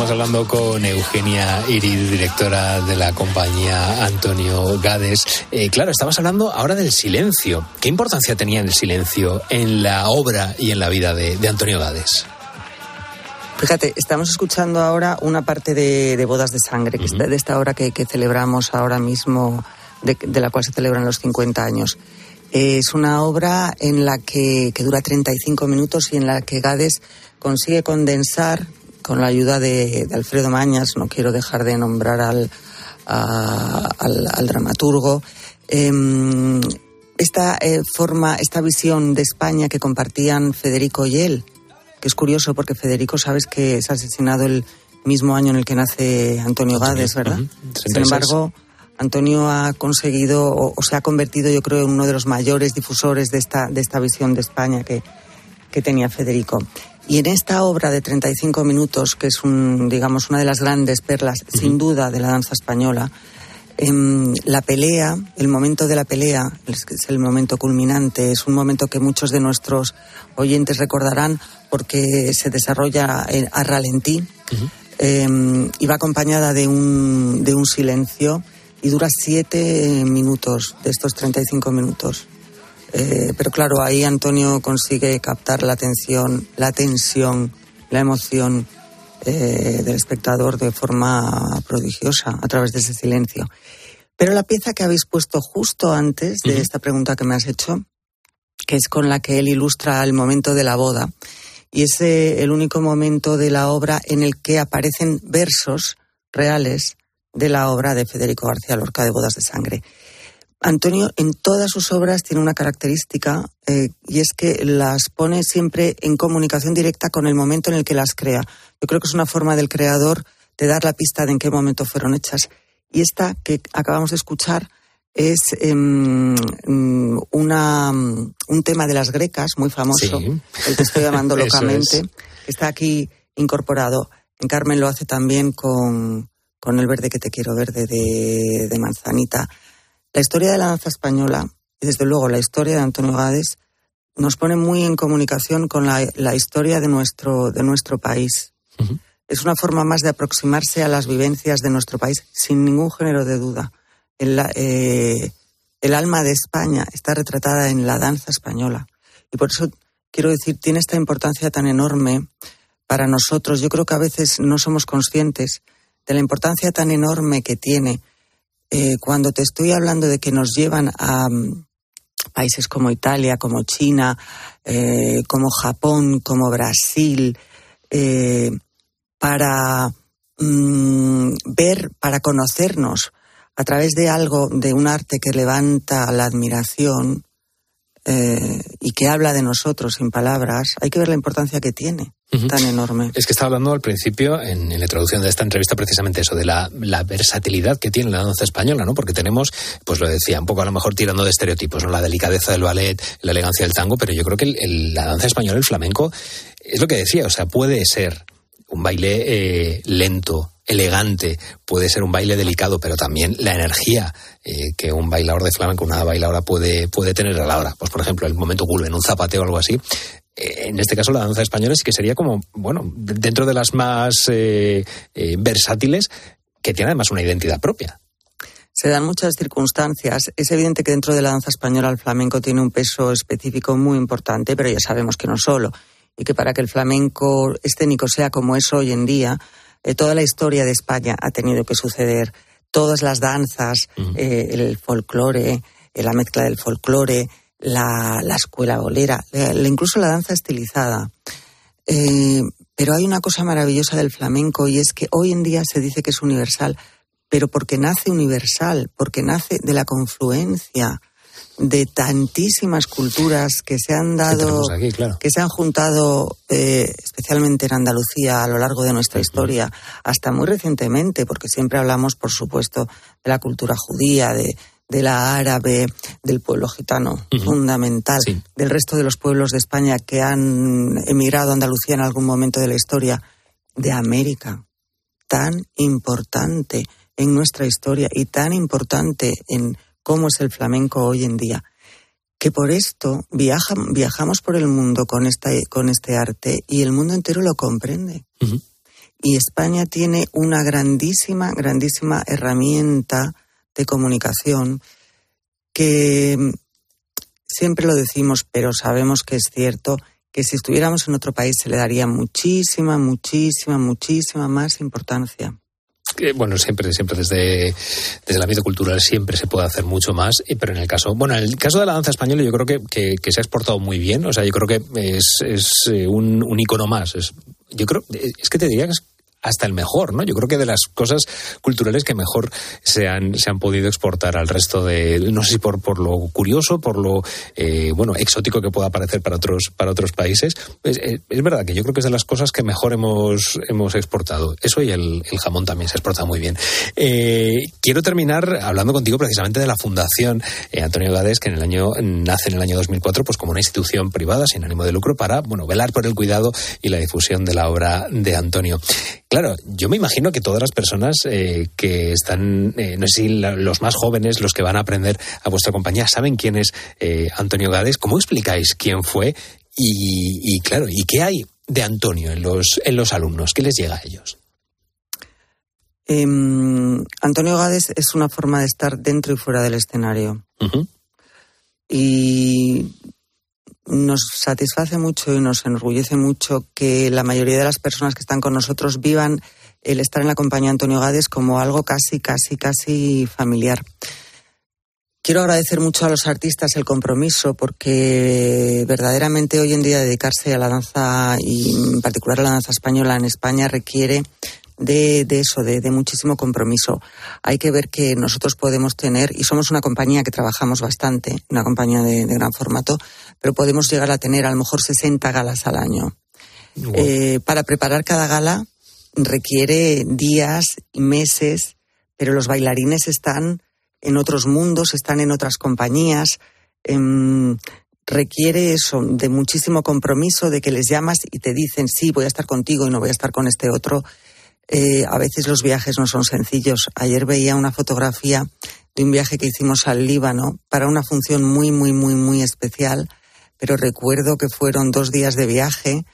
Estamos hablando con Eugenia Irid, directora de la compañía Antonio Gades. Eh, claro, estamos hablando ahora del silencio. ¿Qué importancia tenía el silencio en la obra y en la vida de, Antonio Gades? Fíjate, estamos escuchando ahora una parte de, Bodas de Sangre, que de esta obra que, celebramos ahora mismo, de, la cual se celebran los 50 años. Es una obra en la que, que, dura 35 minutos y en la que Gades consigue condensar con la ayuda de, Alfredo Mañas, no quiero dejar de nombrar al, al, dramaturgo, em, esta eh, forma, esta visión de España que compartían Federico y él, que es curioso porque Federico sabes que es asesinado el mismo año en el que nace Antonio Gades, ¿verdad? Sin embargo, Antonio ha conseguido o, se ha convertido, yo creo, en uno de los mayores difusores de esta, de esta visión de España que, que tenía Federico. Y en esta obra de 35 minutos, que es un, digamos, una de las grandes perlas, sin duda, de la danza española, em, la pelea, el momento de la pelea, es, el momento culminante, es un momento que muchos de nuestros oyentes recordarán porque se desarrolla a ralentí em, y va acompañada de un, de un silencio y dura siete minutos de estos 35 minutos. Eh, pero claro, ahí Antonio consigue captar la atención, la tensión, la emoción eh, del espectador de forma prodigiosa a través de ese silencio. Pero la pieza que habéis puesto justo antes de esta pregunta que me has hecho, que es con la que él ilustra el momento de la boda, y es eh, el único momento de la obra en el que aparecen versos reales de la obra de Federico García Lorca de Bodas de Sangre. Antonio en todas sus obras tiene una característica eh, y es que las pone siempre en comunicación directa con el momento en el que las crea. Yo creo que es una forma del creador de dar la pista de en qué momento fueron hechas. Y esta que acabamos de escuchar es em, una, un tema de las grecas muy famoso, el que estoy llamando locamente, que está aquí incorporado. En Carmen lo hace también con, con El verde que te quiero verde de, de Manzanita. La historia de la danza española y desde luego la historia de Antonio Gades nos pone muy en comunicación con la, historia de nuestro, de nuestro país. Es una forma más de aproximarse a las vivencias de nuestro país sin ningún género de duda. El, eh, el alma de España está retratada en la danza española. Y por eso quiero decir, tiene esta importancia tan enorme para nosotros. Yo creo que a veces no somos conscientes de la importancia tan enorme que tiene eh, cuando te estoy hablando de que nos llevan a mm, países como Italia, como China, eh, como Japón, como Brasil, eh, para mm, ver, para conocernos, a través de algo, de un arte que levanta la admiración eh, y que habla de nosotros sin palabras, hay que ver la importancia que tiene. Tan enorme. Es que estaba hablando al principio, en, la introducción de esta entrevista, precisamente eso, de la, versatilidad que tiene la danza española, ¿no? Porque tenemos, pues lo decía, un poco a lo mejor tirando de estereotipos, ¿no? La delicadeza del ballet, la elegancia del tango, pero yo creo que la danza española, el flamenco, es lo que decía, o sea, puede ser un baile eh, lento, elegante, puede ser un baile delicado, pero también la energía eh, que un bailador de flamenco, una bailadora puede, puede tener a la hora. Pues, por ejemplo, el momento en un zapateo o algo así. Eh, en este caso, la danza española sí que sería como, bueno, dentro de las más versátiles, que tiene además una identidad propia. Se dan muchas circunstancias. Es evidente que dentro de la danza española el flamenco tiene un peso específico muy importante, pero ya sabemos que no solo y que para que el flamenco escénico sea como es hoy en día, eh, toda la historia de España ha tenido que suceder. Todas las danzas, eh, el folclore, eh, la mezcla del folclore, la, escuela bolera, incluso la danza estilizada. pero hay una cosa maravillosa del flamenco y es que hoy en día se dice que es universal, pero porque nace universal, porque nace de la confluencia de tantísimas culturas que se han dado, que se han juntado eh, especialmente en Andalucía a lo largo de nuestra historia, hasta muy recientemente, porque siempre hablamos, por supuesto, de la cultura judía, de, de la árabe, del pueblo gitano, fundamental, del resto de los pueblos de España que han emigrado a Andalucía en algún momento de la historia, de América, tan importante en nuestra historia y tan importante en cómo es el flamenco hoy en día. Que por esto viajamos por el mundo con, esta, con este arte y el mundo entero lo comprende. Y España tiene una grandísima, grandísima herramienta de comunicación que mm, siempre lo decimos, pero sabemos que es cierto que si estuviéramos en otro país se le daría muchísima, muchísima, muchísima más importancia bueno, siempre, siempre desde, desde el ámbito cultural siempre se puede hacer mucho más, pero en el caso, bueno, en el caso de la danza española yo creo que, que, se ha exportado muy bien, o sea, yo creo que es, es eh, un, un icono más. Es, yo creo, es que te diría que es hasta el mejor, ¿no? Yo creo que de las cosas culturales que mejor se han, se han podido exportar al resto de, no sé si por, por lo curioso, por lo, eh, bueno, exótico que pueda parecer para otros, para otros países. Es, eh, es, verdad que yo creo que es de las cosas que mejor hemos, hemos exportado. Eso y el, jamón también se exporta muy bien. Eh, quiero terminar hablando contigo precisamente de la Fundación Antonio Gades, que en el año, nace en el año 2004, pues como una institución privada sin ánimo de lucro para, bueno, velar por el cuidado y la difusión de la obra de Antonio. Claro, yo me imagino que todas las personas eh, que están, eh, no sé si los más jóvenes, los que van a aprender a vuestra compañía, saben quién es eh, Antonio Gades. ¿Cómo explicáis quién fue? Y, claro, ¿y qué hay de Antonio en los, en los alumnos? ¿Qué les llega a ellos? Em, Antonio Gades es una forma de estar dentro y fuera del escenario. Y nos satisface mucho y nos enorgullece mucho que la mayoría de las personas que están con nosotros vivan el estar en la compañía de Antonio Gades como algo casi, casi, casi familiar. Quiero agradecer mucho a los artistas el compromiso porque verdaderamente hoy en día dedicarse a la danza y en particular a la danza española en España requiere de, eso, de, muchísimo compromiso. Hay que ver que nosotros podemos tener, y somos una compañía que trabajamos bastante, una compañía de, gran formato, pero podemos llegar a tener a lo mejor 60 galas al año. Eh, para preparar cada gala requiere días y meses, pero los bailarines están en otros mundos, están en otras compañías. Em, requiere eso, de muchísimo compromiso, de que les llamas y te dicen, sí, voy a estar contigo y no voy a estar con este otro. Eh, a veces los viajes no son sencillos. Ayer veía una fotografía de un viaje que hicimos al Líbano para una función muy, muy, muy, muy especial, pero recuerdo que fueron dos días de viaje,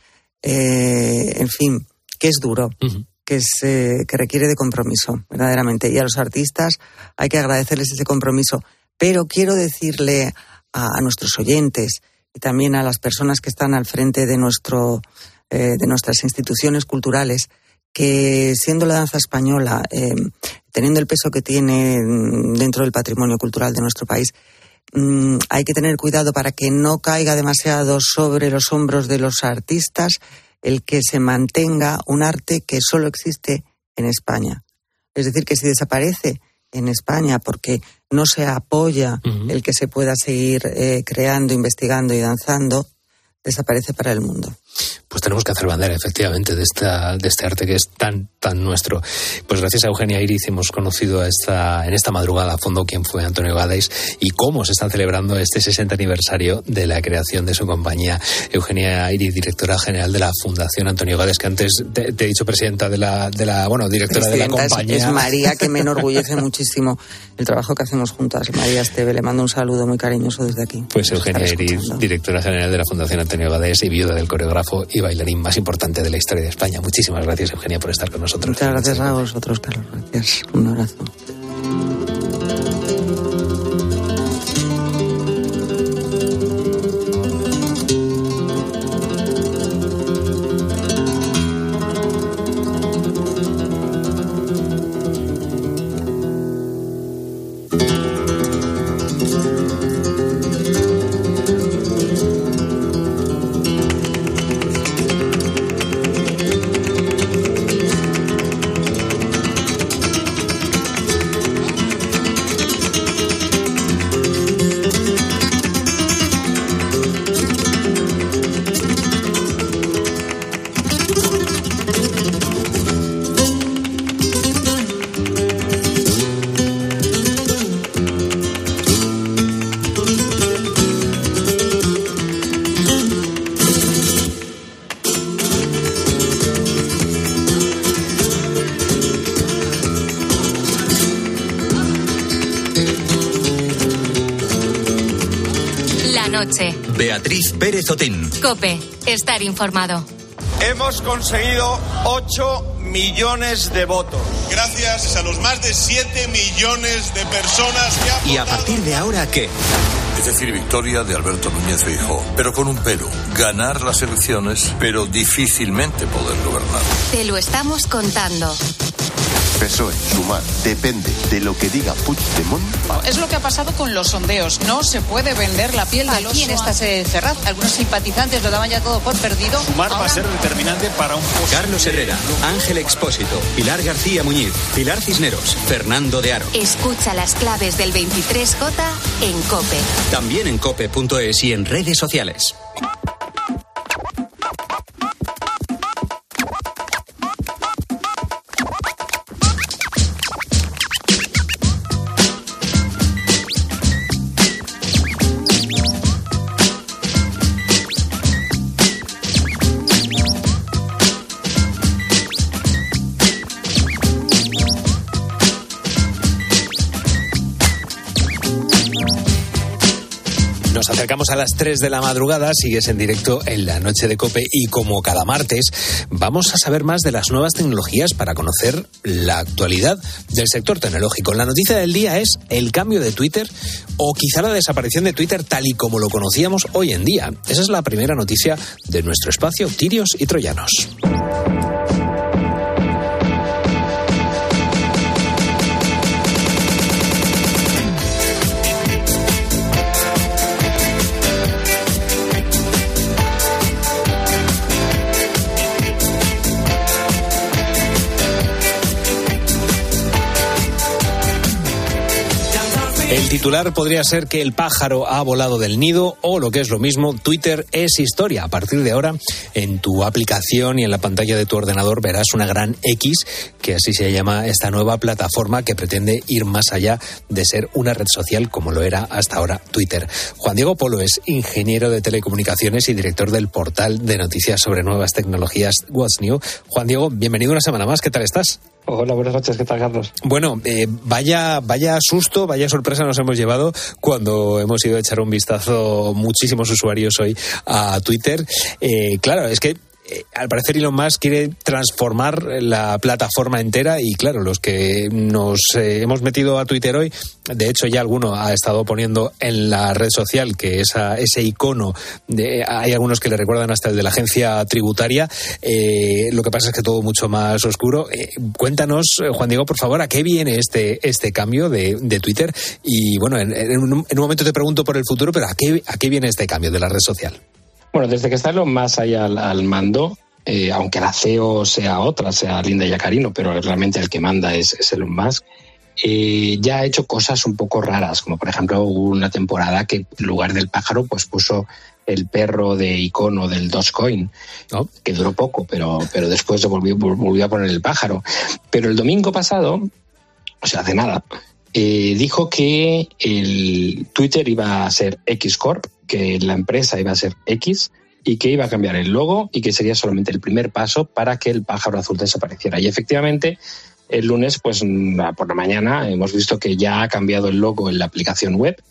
eh, en fin, que es duro. Que, es, eh, que requiere de compromiso, verdaderamente. Y a los artistas hay que agradecerles ese compromiso. Pero quiero decirle a, nuestros oyentes y también a las personas que están al frente de, nuestro, de nuestras instituciones culturales que siendo la danza española, eh, teniendo el peso que tiene dentro del patrimonio cultural de nuestro país, mm, hay que tener cuidado para que no caiga demasiado sobre los hombros de los artistas el que se mantenga un arte que solo existe en España. Es decir, que si desaparece en España porque no se apoya el que se pueda seguir eh, creando, investigando y danzando, desaparece para el mundo pues tenemos que hacer bandera, efectivamente, de, esta, de este arte que es tan, tan nuestro. Pues gracias a Eugenia Iris hemos conocido esta, en esta madrugada a fondo quién fue Antonio Gades y cómo se está celebrando este 60 aniversario de la creación de su compañía. Eugenia Iris, directora general de la Fundación Antonio Gades, que antes te, he dicho presidenta de la, de la bueno, directora de la compañía. Es, María, que me enorgullece muchísimo el trabajo que hacemos juntas. María Esteve, le mando un saludo muy cariñoso desde aquí. Pues Eugenia Iris, directora general de la Fundación Antonio Gades y viuda del y bailarín más importante de la historia de España. Muchísimas gracias, Eugenia, por estar con nosotros. Muchas gracias a vosotros, Carlos. Gracias. Un abrazo. Beatriz Pérez Otín. Cope, estar informado. Hemos conseguido 8 millones de votos. Gracias a los más de 7 millones de personas que han ¿Y a partir de ahora qué? Es decir, victoria de Alberto Núñez Feijóo, pero con un pero. Ganar las elecciones, pero difícilmente poder gobernar. Te lo estamos contando. PSOE, sumar, depende de lo que diga Puigdemont. Es lo que ha pasado con los sondeos. No se puede vender la piel de los en esta Ferraz. Algunos simpatizantes lo daban ya todo por perdido. Sumar va a ser determinante para un... Carlos Herrera, Ángel Expósito, Pilar García Muñiz, Pilar Cisneros, Fernando de Aro. Escucha las claves del 23J en COPE. También en cope.es y en redes sociales. A las 3 de la madrugada, sigues en directo en la noche de Cope y como cada martes vamos a saber más de las nuevas tecnologías para conocer la actualidad del sector tecnológico. La noticia del día es el cambio de Twitter o quizá la desaparición de Twitter tal y como lo conocíamos hoy en día. Esa es la primera noticia de nuestro espacio Tirios y Troyanos. El titular podría ser que el pájaro ha volado del nido o lo que es lo mismo, Twitter es historia. A partir de ahora, en tu aplicación y en la pantalla de tu ordenador verás una gran X, que así se llama esta nueva plataforma que pretende ir más allá de ser una red social como lo era hasta ahora Twitter. Juan Diego Polo es ingeniero de telecomunicaciones y director del portal de noticias sobre nuevas tecnologías What's New. Juan Diego, bienvenido una semana más. ¿Qué tal estás? Hola, buenas noches. ¿Qué tal, Carlos? Bueno, eh, vaya, vaya susto, vaya sorpresa nos hemos llevado cuando hemos ido a echar un vistazo muchísimos usuarios hoy a Twitter. Eh, claro, es que eh, al parecer Elon Musk quiere transformar la plataforma entera y claro, los que nos eh, hemos metido a Twitter hoy, de hecho ya alguno ha estado poniendo en la red social que esa, ese icono, de, hay algunos que le recuerdan hasta el de la agencia tributaria, eh, lo que pasa es que todo mucho más oscuro. cuéntanos, Juan Diego, por favor, ¿a qué viene este, este cambio de, Twitter? Y bueno, en, un, momento te pregunto por el futuro, pero ¿a qué, ¿a qué viene este cambio de la red social? Bueno, desde que está Elon más allá al, mando, eh, aunque la CEO sea otra, sea Linda Yacarino, pero realmente el que manda es, Elon Musk, eh, ya ha hecho cosas un poco raras, como por ejemplo hubo una temporada que en lugar del pájaro pues puso el perro de icono del Dogecoin, que duró poco, pero, pero después se volvió, volvió a poner el pájaro. Pero el domingo pasado, o sea, hace nada, eh, dijo que el Twitter iba a ser X Corp, que la empresa iba a ser X y que iba a cambiar el logo y que sería solamente el primer paso para que el pájaro azul desapareciera. Y efectivamente, el lunes, pues por la mañana, hemos visto que ya ha cambiado el logo en la aplicación web.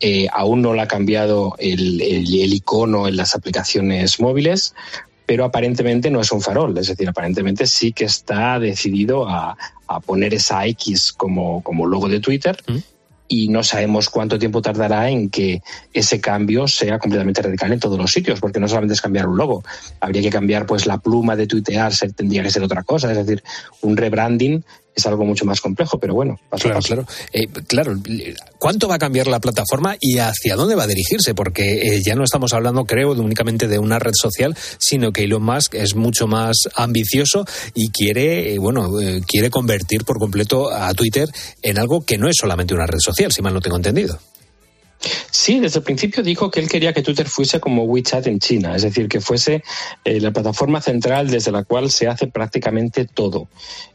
Eh, aún no lo ha cambiado el, el, icono en las aplicaciones móviles, pero aparentemente no es un farol, es decir, aparentemente sí que está decidido a, a poner esa X como, como logo de Twitter y no sabemos cuánto tiempo tardará en que ese cambio sea completamente radical en todos los sitios, porque no solamente es cambiar un logo, habría que cambiar pues la pluma de tuitear, tendría que ser otra cosa, es decir, un rebranding es algo mucho más complejo, pero bueno, claro, claro. Eh, claro, ¿cuánto va a cambiar la plataforma y hacia dónde va a dirigirse? Porque eh, ya no estamos hablando, creo, únicamente de una red social, sino que Elon Musk es mucho más ambicioso y quiere, eh, bueno, quiere convertir por completo a Twitter en algo que no es solamente una red social, si mal no tengo entendido. Sí, desde el principio dijo que él quería que Twitter fuese como WeChat en China, es decir, que fuese eh, la plataforma central desde la cual se hace prácticamente todo.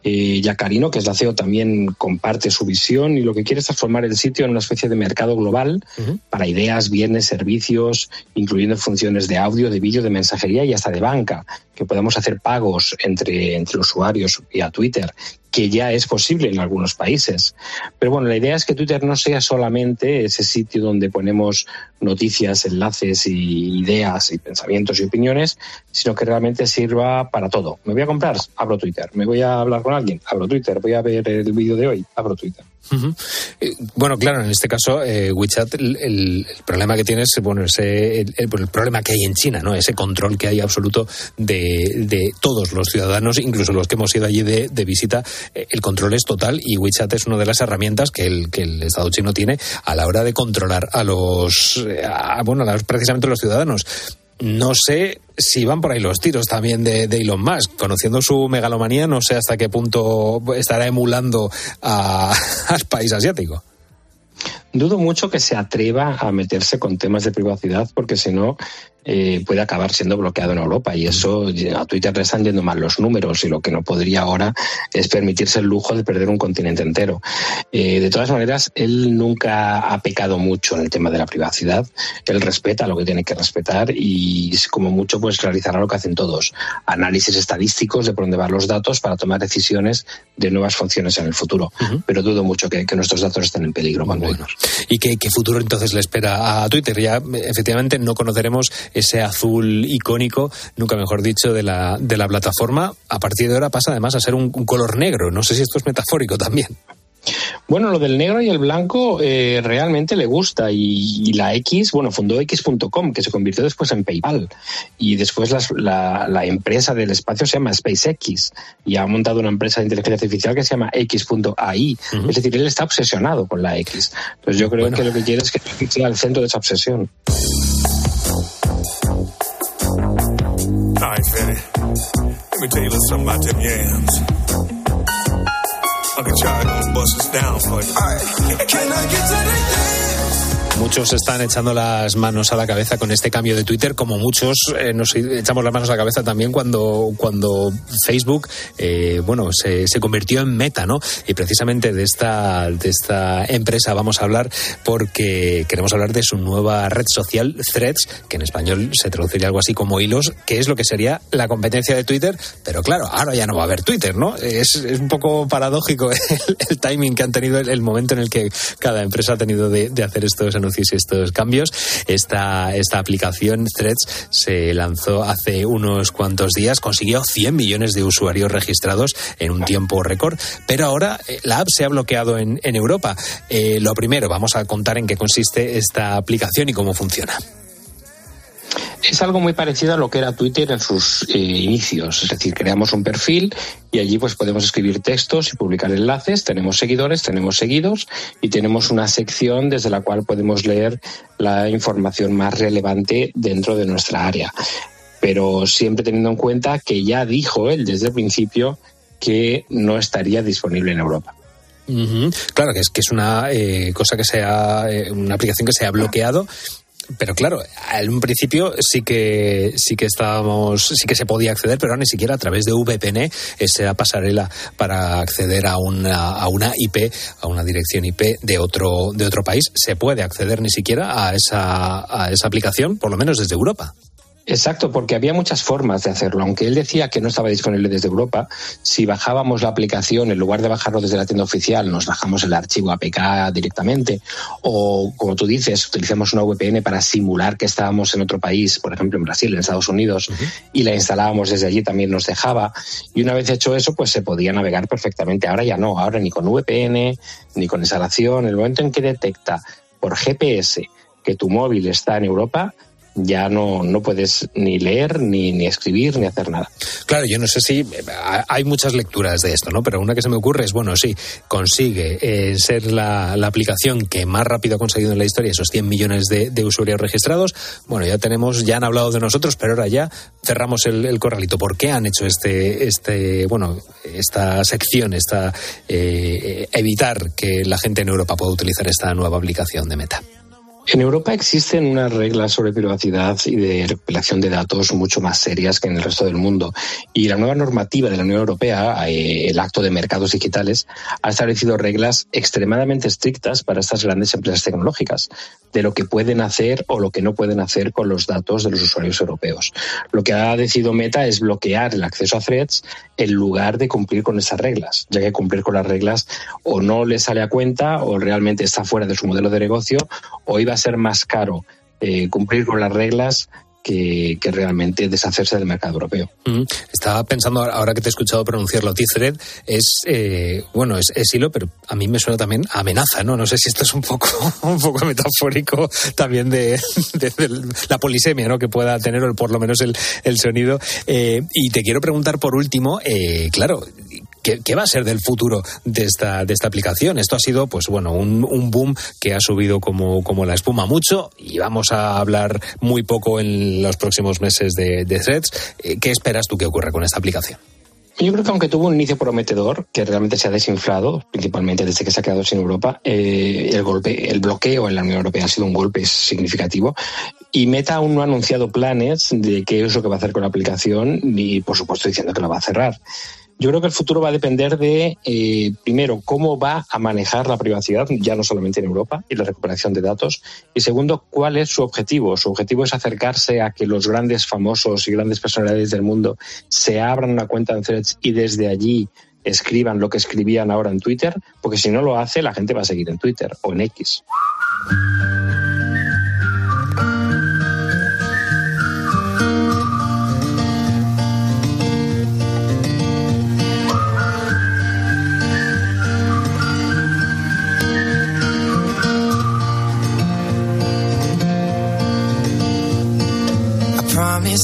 Eh, Yacarino, que es la CEO, también comparte su visión y lo que quiere es transformar el sitio en una especie de mercado global para ideas, bienes, servicios, incluyendo funciones de audio, de vídeo, de mensajería y hasta de banca, que podamos hacer pagos entre, entre usuarios vía Twitter que ya es posible en algunos países. Pero bueno, la idea es que Twitter no sea solamente ese sitio donde ponemos noticias, enlaces y ideas y pensamientos y opiniones, sino que realmente sirva para todo. Me voy a comprar, abro Twitter. Me voy a hablar con alguien, abro Twitter. Voy a ver el vídeo de hoy, abro Twitter. Eh, bueno, claro, en este caso, eh, WeChat, el, problema que tiene es bueno, ese, el, problema que hay en China, ¿no? Ese control que hay absoluto de, todos los ciudadanos, incluso los que hemos ido allí de, visita. Eh, el control es total y WeChat es una de las herramientas que el, que el Estado chino tiene a la hora de controlar a los, bueno, a precisamente a los ciudadanos. No sé si van por ahí los tiros también de, Elon Musk. Conociendo su megalomanía, no sé hasta qué punto estará emulando al país asiático. Dudo mucho que se atreva a meterse con temas de privacidad, porque si no, eh, puede acabar siendo bloqueado en Europa y eso a Twitter le están yendo mal los números y lo que no podría ahora es permitirse el lujo de perder un continente entero. Eh, de todas maneras, él nunca ha pecado mucho en el tema de la privacidad. Él respeta lo que tiene que respetar y como mucho pues realizará lo que hacen todos, análisis estadísticos de por dónde van los datos para tomar decisiones de nuevas funciones en el futuro. Pero dudo mucho que, nuestros datos estén en peligro cuando ¿Y qué, qué futuro entonces le espera a Twitter? Ya efectivamente no conoceremos ese azul icónico, nunca mejor dicho, de la, de la plataforma. A partir de ahora pasa además a ser un, color negro. No sé si esto es metafórico también. Bueno, lo del negro y el blanco eh, realmente le gusta y, la X, bueno, fundó X.com, que se convirtió después en PayPal y después la, la, empresa del espacio se llama SpaceX y ha montado una empresa de inteligencia artificial que se llama X.ai. Es decir, él está obsesionado con la X. Entonces yo creo que lo que quiere es que sea el centro de esa obsesión. Hi, Fetty. Let me tell you a little something about them yams. Uncle Charlie gonna bust us down for you. All right. Can I get to the Muchos están echando las manos a la cabeza con este cambio de Twitter, como muchos eh, nos echamos las manos a la cabeza también cuando, cuando Facebook, eh, bueno, se, se, convirtió en Meta, ¿no? Y precisamente de esta, de esta empresa vamos a hablar porque queremos hablar de su nueva red social, Threads, que en español se traduciría algo así como hilos, que es lo que sería la competencia de Twitter, pero claro, ahora ya no va a haber Twitter, ¿no? Es, es un poco paradójico el, timing que han tenido, el, momento en el que cada empresa ha tenido de, hacer estos estos cambios. Esta, esta aplicación Threads se lanzó hace unos cuantos días, consiguió 100 millones de usuarios registrados en un tiempo récord, pero ahora eh, la app se ha bloqueado en, en Europa. Eh, lo primero, vamos a contar en qué consiste esta aplicación y cómo funciona es algo muy parecido a lo que era Twitter en sus eh, inicios. Es decir, creamos un perfil y allí pues podemos escribir textos y publicar enlaces. Tenemos seguidores, tenemos seguidos y tenemos una sección desde la cual podemos leer la información más relevante dentro de nuestra área. Pero siempre teniendo en cuenta que ya dijo él desde el principio que no estaría disponible en Europa. Claro, que es que es una eh, cosa que sea una aplicación que se ha bloqueado. Pero claro, en un principio sí que sí que estábamos, sí que se podía acceder, pero ni siquiera a través de VPN, esa pasarela para acceder a una, a una IP, a una dirección IP de otro, de otro país, se puede acceder ni siquiera a esa, a esa aplicación, por lo menos desde Europa. Exacto, porque había muchas formas de hacerlo. Aunque él decía que no estaba disponible desde Europa, si bajábamos la aplicación, en lugar de bajarlo desde la tienda oficial, nos bajamos el archivo APK directamente, o como tú dices, utilizamos una VPN para simular que estábamos en otro país, por ejemplo en Brasil, en Estados Unidos, y la instalábamos desde allí, también nos dejaba. Y una vez hecho eso, pues se podía navegar perfectamente. Ahora ya no, ahora ni con VPN, ni con instalación. En el momento en que detecta por GPS que tu móvil está en Europa, ya no, no puedes ni leer, ni, ni escribir, ni hacer nada. Claro, yo no sé si eh, hay muchas lecturas de esto, ¿no? Pero una que se me ocurre es, bueno, sí, consigue eh, ser la, la, aplicación que más rápido ha conseguido en la historia esos 100 millones de, usuarios registrados. Bueno, ya tenemos, ya han hablado de nosotros, pero ahora ya cerramos el, el corralito. ¿Por qué han hecho este, este, bueno, esta sección, esta eh, evitar que la gente en Europa pueda utilizar esta nueva aplicación de Meta? En Europa existen unas reglas sobre privacidad y de recopilación de datos mucho más serias que en el resto del mundo. Y la nueva normativa de la Unión Europea, eh, el Acto de Mercados Digitales, ha establecido reglas extremadamente estrictas para estas grandes empresas tecnológicas, de lo que pueden hacer o lo que no pueden hacer con los datos de los usuarios europeos. Lo que ha decidido Meta es bloquear el acceso a threads en lugar de cumplir con esas reglas, ya que cumplir con las reglas o no le sale a cuenta o realmente está fuera de su modelo de negocio o iba a ser más caro eh, cumplir con las reglas que, realmente deshacerse del mercado europeo. Mm, estaba pensando, ahora que te he escuchado pronunciarlo, T-Thread es, eh, bueno, es, es, hilo, pero a mí me suena también amenaza, ¿no? No sé si esto es un poco, un poco metafórico también de la polisemia, ¿no? Que pueda tener, o por lo menos el, el sonido. Eh, y te quiero preguntar por último, eh, claro, ¿Qué, ¿Qué, va a ser del futuro de esta, de esta aplicación? Esto ha sido, pues bueno, un, boom que ha subido como, como la espuma mucho y vamos a hablar muy poco en los próximos meses de, de Threads. ¿Qué esperas tú que ocurra con esta aplicación? Yo creo que aunque tuvo un inicio prometedor, que realmente se ha desinflado, principalmente desde que se ha quedado sin Europa, eh, el golpe, el bloqueo en la Unión Europea ha sido un golpe significativo. Y Meta aún no ha anunciado planes de qué es lo que va a hacer con la aplicación, ni por supuesto diciendo que la va a cerrar. Yo creo que el futuro va a depender de, eh, primero, cómo va a manejar la privacidad, ya no solamente en Europa, y la recuperación de datos. Y segundo, cuál es su objetivo. Su objetivo es acercarse a que los grandes famosos y grandes personalidades del mundo se abran una cuenta en Threads y desde allí escriban lo que escribían ahora en Twitter, porque si no lo hace, la gente va a seguir en Twitter o en X.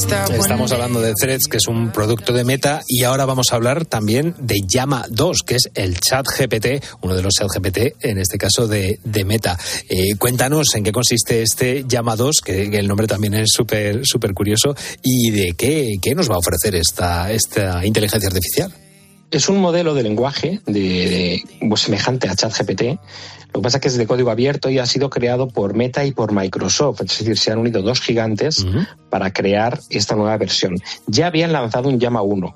Estamos hablando de Threads, que es un producto de Meta, y ahora vamos a hablar también de Llama 2, que es el chat GPT, uno de los chat GPT, en este caso de, de Meta. Eh, cuéntanos en qué consiste este Llama 2, que, que el nombre también es súper súper curioso, y de qué, qué nos va a ofrecer esta, esta inteligencia artificial. Es un modelo de lenguaje de, de pues, semejante a ChatGPT. Lo que pasa es que es de código abierto y ha sido creado por Meta y por Microsoft. Es decir, se han unido dos gigantes uh -huh. para crear esta nueva versión. Ya habían lanzado un Llama 1,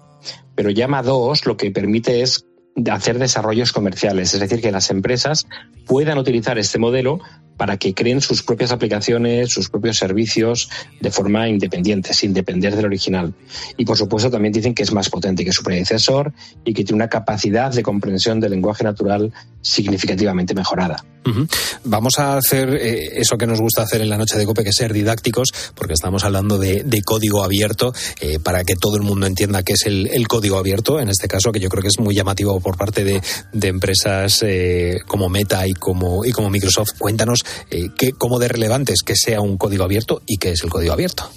pero Llama 2 lo que permite es hacer desarrollos comerciales, es decir, que las empresas puedan utilizar este modelo para que creen sus propias aplicaciones, sus propios servicios de forma independiente, sin depender del original. Y por supuesto también dicen que es más potente que su predecesor y que tiene una capacidad de comprensión del lenguaje natural significativamente mejorada. Uh -huh. Vamos a hacer eh, eso que nos gusta hacer en la noche de COPE, que es ser didácticos, porque estamos hablando de, de código abierto, eh, para que todo el mundo entienda qué es el, el, código abierto, en este caso, que yo creo que es muy llamativo por parte de, de empresas eh, como Meta y como, y como Microsoft. Cuéntanos qué, cómo de relevante es que sea un código abierto y qué es el código abierto.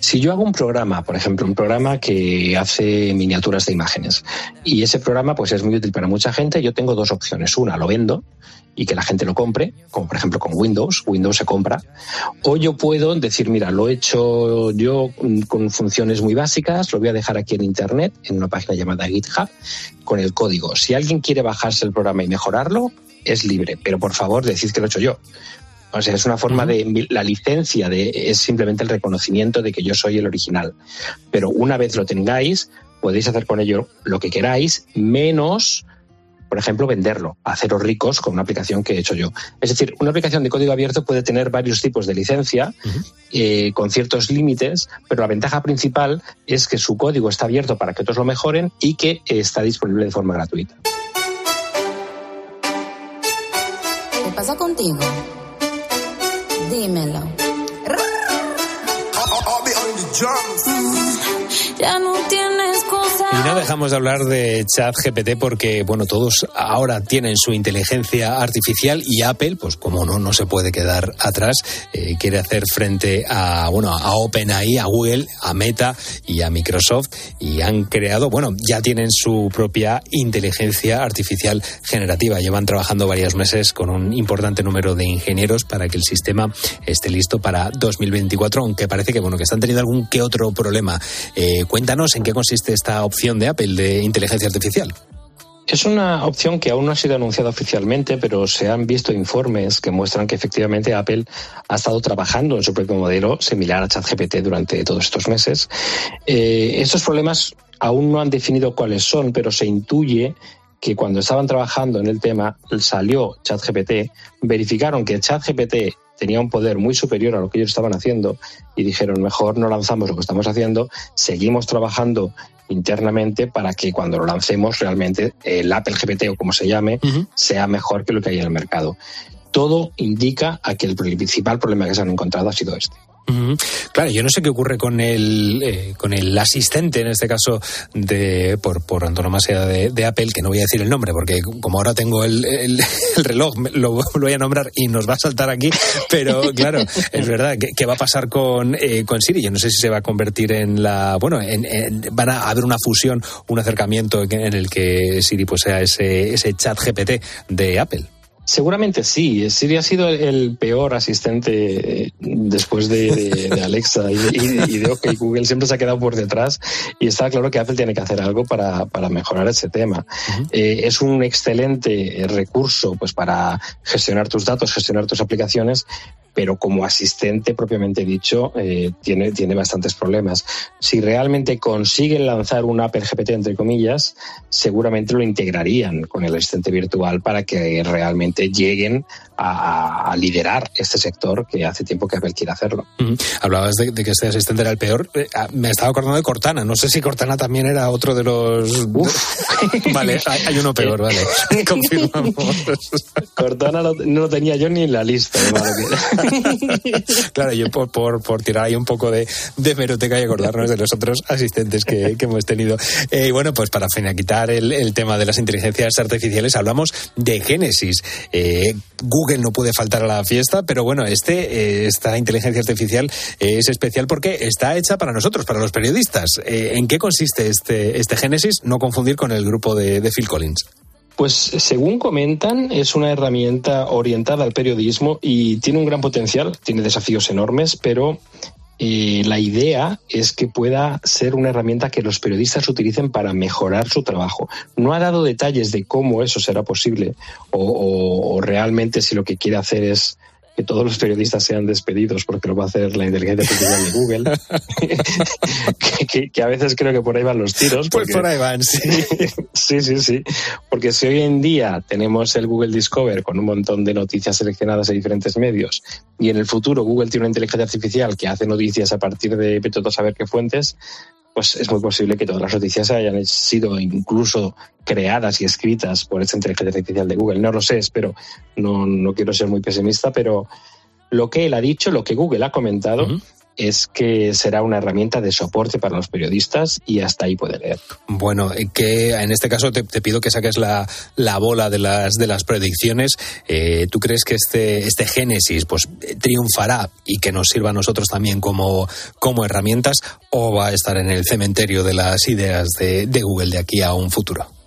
Si yo hago un programa, por ejemplo, un programa que hace miniaturas de imágenes, y ese programa pues es muy útil para mucha gente, yo tengo dos opciones. Una, lo vendo y que la gente lo compre, como por ejemplo con Windows, Windows se compra, o yo puedo decir, mira, lo he hecho yo con funciones muy básicas, lo voy a dejar aquí en Internet, en una página llamada GitHub, con el código. Si alguien quiere bajarse el programa y mejorarlo, es libre, pero por favor decid que lo he hecho yo. O sea, es una forma de la licencia de es simplemente el reconocimiento de que yo soy el original. Pero una vez lo tengáis, podéis hacer con ello lo que queráis, menos por ejemplo, venderlo, haceros ricos con una aplicación que he hecho yo. Es decir, una aplicación de código abierto puede tener varios tipos de licencia eh, con ciertos límites, pero la ventaja principal es que su código está abierto para que otros lo mejoren y que está disponible de forma gratuita. ¿Qué pasa contigo? Dímelo. Ya no. Y no dejamos de hablar de ChatGPT porque, bueno, todos ahora tienen su inteligencia artificial y Apple, pues como no, no se puede quedar atrás, eh, quiere hacer frente a, bueno, a OpenAI, a Google, a Meta y a Microsoft y han creado, bueno, ya tienen su propia inteligencia artificial generativa. Llevan trabajando varios meses con un importante número de ingenieros para que el sistema esté listo para 2024, aunque parece que, bueno, que están teniendo algún que otro problema. Eh, cuéntanos en qué consiste esta opción de Apple de inteligencia artificial. Es una opción que aún no ha sido anunciada oficialmente, pero se han visto informes que muestran que efectivamente Apple ha estado trabajando en su propio modelo similar a ChatGPT durante todos estos meses. Eh, estos problemas aún no han definido cuáles son, pero se intuye que cuando estaban trabajando en el tema salió ChatGPT, verificaron que ChatGPT tenía un poder muy superior a lo que ellos estaban haciendo y dijeron, mejor no lanzamos lo que estamos haciendo, seguimos trabajando internamente para que cuando lo lancemos realmente el Apple GPT o como se llame sea mejor que lo que hay en el mercado. Todo indica a que el principal problema que se han encontrado ha sido este. Claro, yo no sé qué ocurre con el, eh, con el asistente, en este caso, de por, por antonomasia de, Apple, que no voy a decir el nombre, porque como ahora tengo el reloj, lo, lo, voy a nombrar y nos va a saltar aquí, pero claro, es verdad, ¿qué, qué va a pasar con, eh, con Siri? Yo no sé si se va a convertir en la, bueno, en, en, van a haber una fusión, un acercamiento en el que Siri pues sea ese, ese chat GPT de Apple. Seguramente sí. Siri ha sido el peor asistente eh, después de, de, de Alexa y de, y de, OK. Google siempre se ha quedado por detrás y está claro que Apple tiene que hacer algo para, para mejorar ese tema. Uh -huh. eh, es un excelente recurso pues para gestionar tus datos, gestionar tus aplicaciones, pero como asistente propiamente dicho eh, tiene, tiene bastantes problemas. Si realmente consiguen lanzar un Apple GPT, entre comillas, seguramente lo integrarían con el asistente virtual para que realmente lleguen a, a liderar este sector que hace tiempo que Apple quiere hacerlo. Uh -huh. Hablabas de, de, que este asistente era el peor. Eh, ah, me estaba acordando de Cortana. No sé si Cortana también era otro de los... vale, hay, uno peor, vale. Confirmamos. Cortana no, no, lo tenía yo ni en la lista. claro, yo por, por, tirar ahí un poco de, de meroteca y acordarnos de los otros asistentes que, hemos tenido. Eh, bueno, pues para finiquitar el, el, tema de las inteligencias artificiales, hablamos de Génesis. Eh, Google no puede faltar a la fiesta, pero bueno, este, eh, esta inteligencia artificial es especial porque está hecha para nosotros, para los periodistas. ¿En qué consiste este, este Génesis? No confundir con el grupo de Phil Collins. Pues según comentan, es una herramienta orientada al periodismo y tiene un gran potencial, tiene desafíos enormes, pero eh, la idea es que pueda ser una herramienta que los periodistas utilicen para mejorar su trabajo. No ha dado detalles de cómo eso será posible o, o, o realmente si lo que quiere hacer es que todos los periodistas sean despedidos porque lo va a hacer la inteligencia artificial de Google, que, que, que, a veces creo que por ahí van los tiros. Porque, pues por ahí van, sí. sí, sí, sí. Porque si hoy en día tenemos el Google Discover con un montón de noticias seleccionadas de diferentes medios y en el futuro Google tiene una inteligencia artificial que hace noticias a partir de todo saber qué fuentes, pues es muy posible que todas las noticias hayan sido incluso creadas y escritas por esta inteligencia artificial de Google. No lo sé, espero, no, no quiero ser muy pesimista, pero lo que él ha dicho, lo que Google ha comentado. Es que será una herramienta de soporte para los periodistas y hasta ahí puede leer. Bueno, eh, que en este caso te, pido que saques la, la, bola de las, de las predicciones. Eh, ¿Tú crees que este, este Génesis pues, triunfará y que nos sirva a nosotros también como, como herramientas o va a estar en el cementerio de las ideas de, de Google de aquí a un futuro?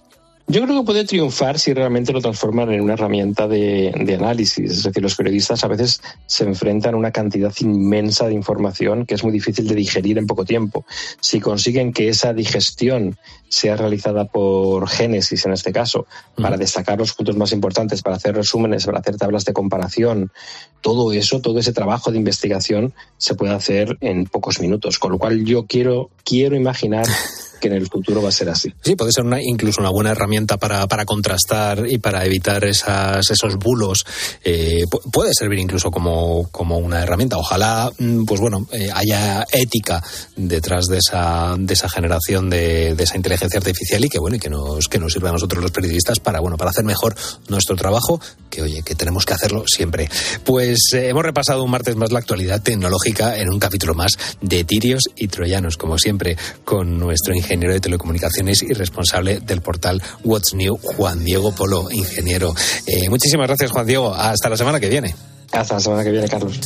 Yo creo que puede triunfar si realmente lo transforman en una herramienta de, de, análisis. Es decir, los periodistas a veces se enfrentan a una cantidad inmensa de información que es muy difícil de digerir en poco tiempo. Si consiguen que esa digestión sea realizada por Génesis, en este caso, para destacar los puntos más importantes, para hacer resúmenes, para hacer tablas de comparación, todo eso, todo ese trabajo de investigación se puede hacer en pocos minutos. Con lo cual yo quiero, quiero imaginar que en el futuro va a ser así. Sí, puede ser una, incluso una buena herramienta para, para contrastar y para evitar esas, esos bulos. Eh, puede servir incluso como, como una herramienta. Ojalá, pues bueno, eh, haya ética detrás de esa, de esa generación de, de, esa inteligencia artificial y que bueno, y que nos, que nos sirva a nosotros los periodistas para, bueno, para hacer mejor nuestro trabajo, que oye, que tenemos que hacerlo siempre. Pues eh, hemos repasado un martes más la actualidad tecnológica en un capítulo más de tirios y troyanos, como siempre, con nuestro ingeniero ingeniero de telecomunicaciones y responsable del portal What's New, Juan Diego Polo, ingeniero. Eh, muchísimas gracias, Juan Diego. Hasta la semana que viene. Hasta la semana que viene, Carlos.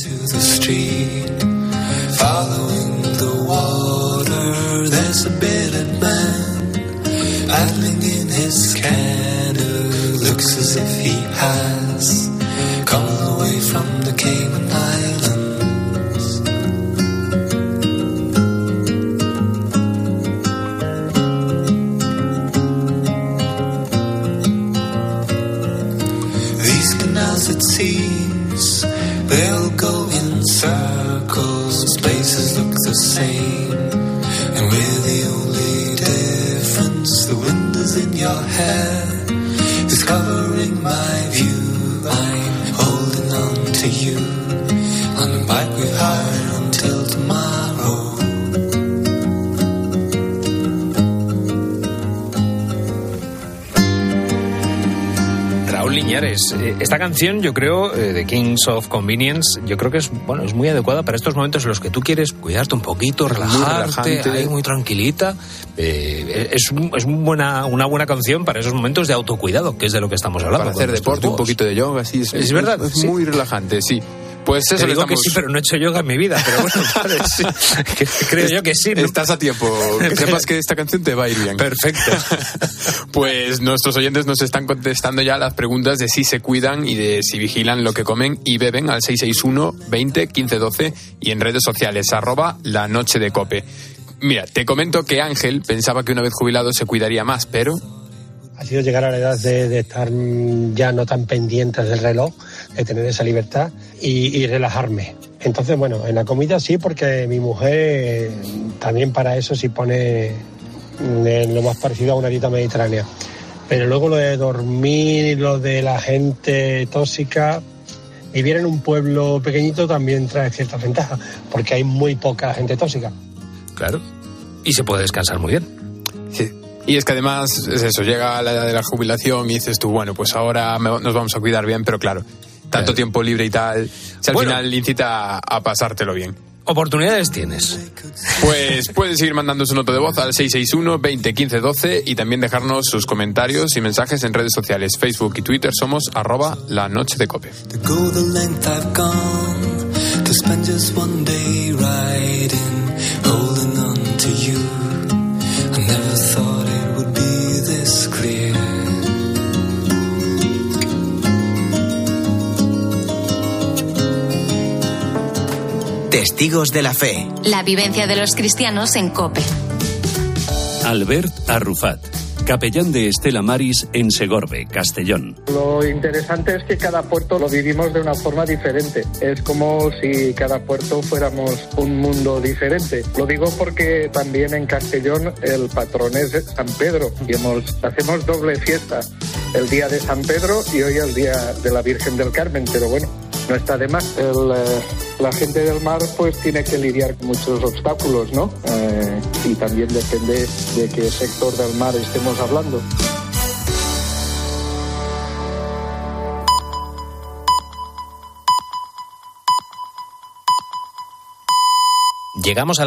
Liñares, esta canción yo creo eh, de Kings of Convenience, yo creo que es bueno es muy adecuada para estos momentos en los que tú quieres cuidarte un poquito, relajarte, muy, ahí, muy tranquilita. Eh, es, es buena, una buena canción para esos momentos de autocuidado, que es de lo que estamos hablando. Para hacer deporte, un poquito de yoga, sí. Es, es verdad. Es muy relajante, sí. Pues eso Te digo estamos... que sí, pero no he hecho yoga en mi vida. Pero bueno, vale, sí. creo yo que sí. ¿no? Estás a tiempo. Que sepas que esta canción te va a ir bien. Perfecto. pues nuestros oyentes nos están contestando ya las preguntas de si se cuidan y de si vigilan lo que comen y beben al 661 20 15 12 y en redes sociales arroba la noche de cope. Mira, te comento que Ángel pensaba que una vez jubilado se cuidaría más, pero ha sido llegar a la edad de, estar ya no tan pendientes del reloj, de tener esa libertad y, y, relajarme. Entonces, bueno, en la comida sí, porque mi mujer también para eso sí pone en lo más parecido a una dieta mediterránea. Pero luego lo de dormir, lo de la gente tóxica, vivir en un pueblo pequeñito también trae ciertas ventajas, porque hay muy poca gente tóxica. Claro. Y se puede descansar muy bien. Y es que además es eso, llega la edad de la jubilación y dices tú, bueno, pues ahora nos vamos a cuidar bien, pero claro, tanto tiempo libre y tal, si al bueno, final incita a, a pasártelo bien. Oportunidades tienes. Pues puedes seguir mandando su nota de voz al 661 20 15 12 y también dejarnos sus comentarios y mensajes en redes sociales, Facebook y Twitter somos arroba la noche de cope. Testigos de la Fe. La vivencia de los cristianos en Cope. Albert Arrufat, capellán de Estela Maris en Segorbe, Castellón. Lo interesante es que cada puerto lo vivimos de una forma diferente. Es como si cada puerto fuéramos un mundo diferente. Lo digo porque también en Castellón el patrón es San Pedro y hemos, hacemos doble fiesta. El día de San Pedro y hoy el día de la Virgen del Carmen, pero bueno, no está de más. Eh, la gente del mar pues tiene que lidiar con muchos obstáculos, ¿no? Eh, y también depende de qué sector del mar estemos hablando. Llegamos a las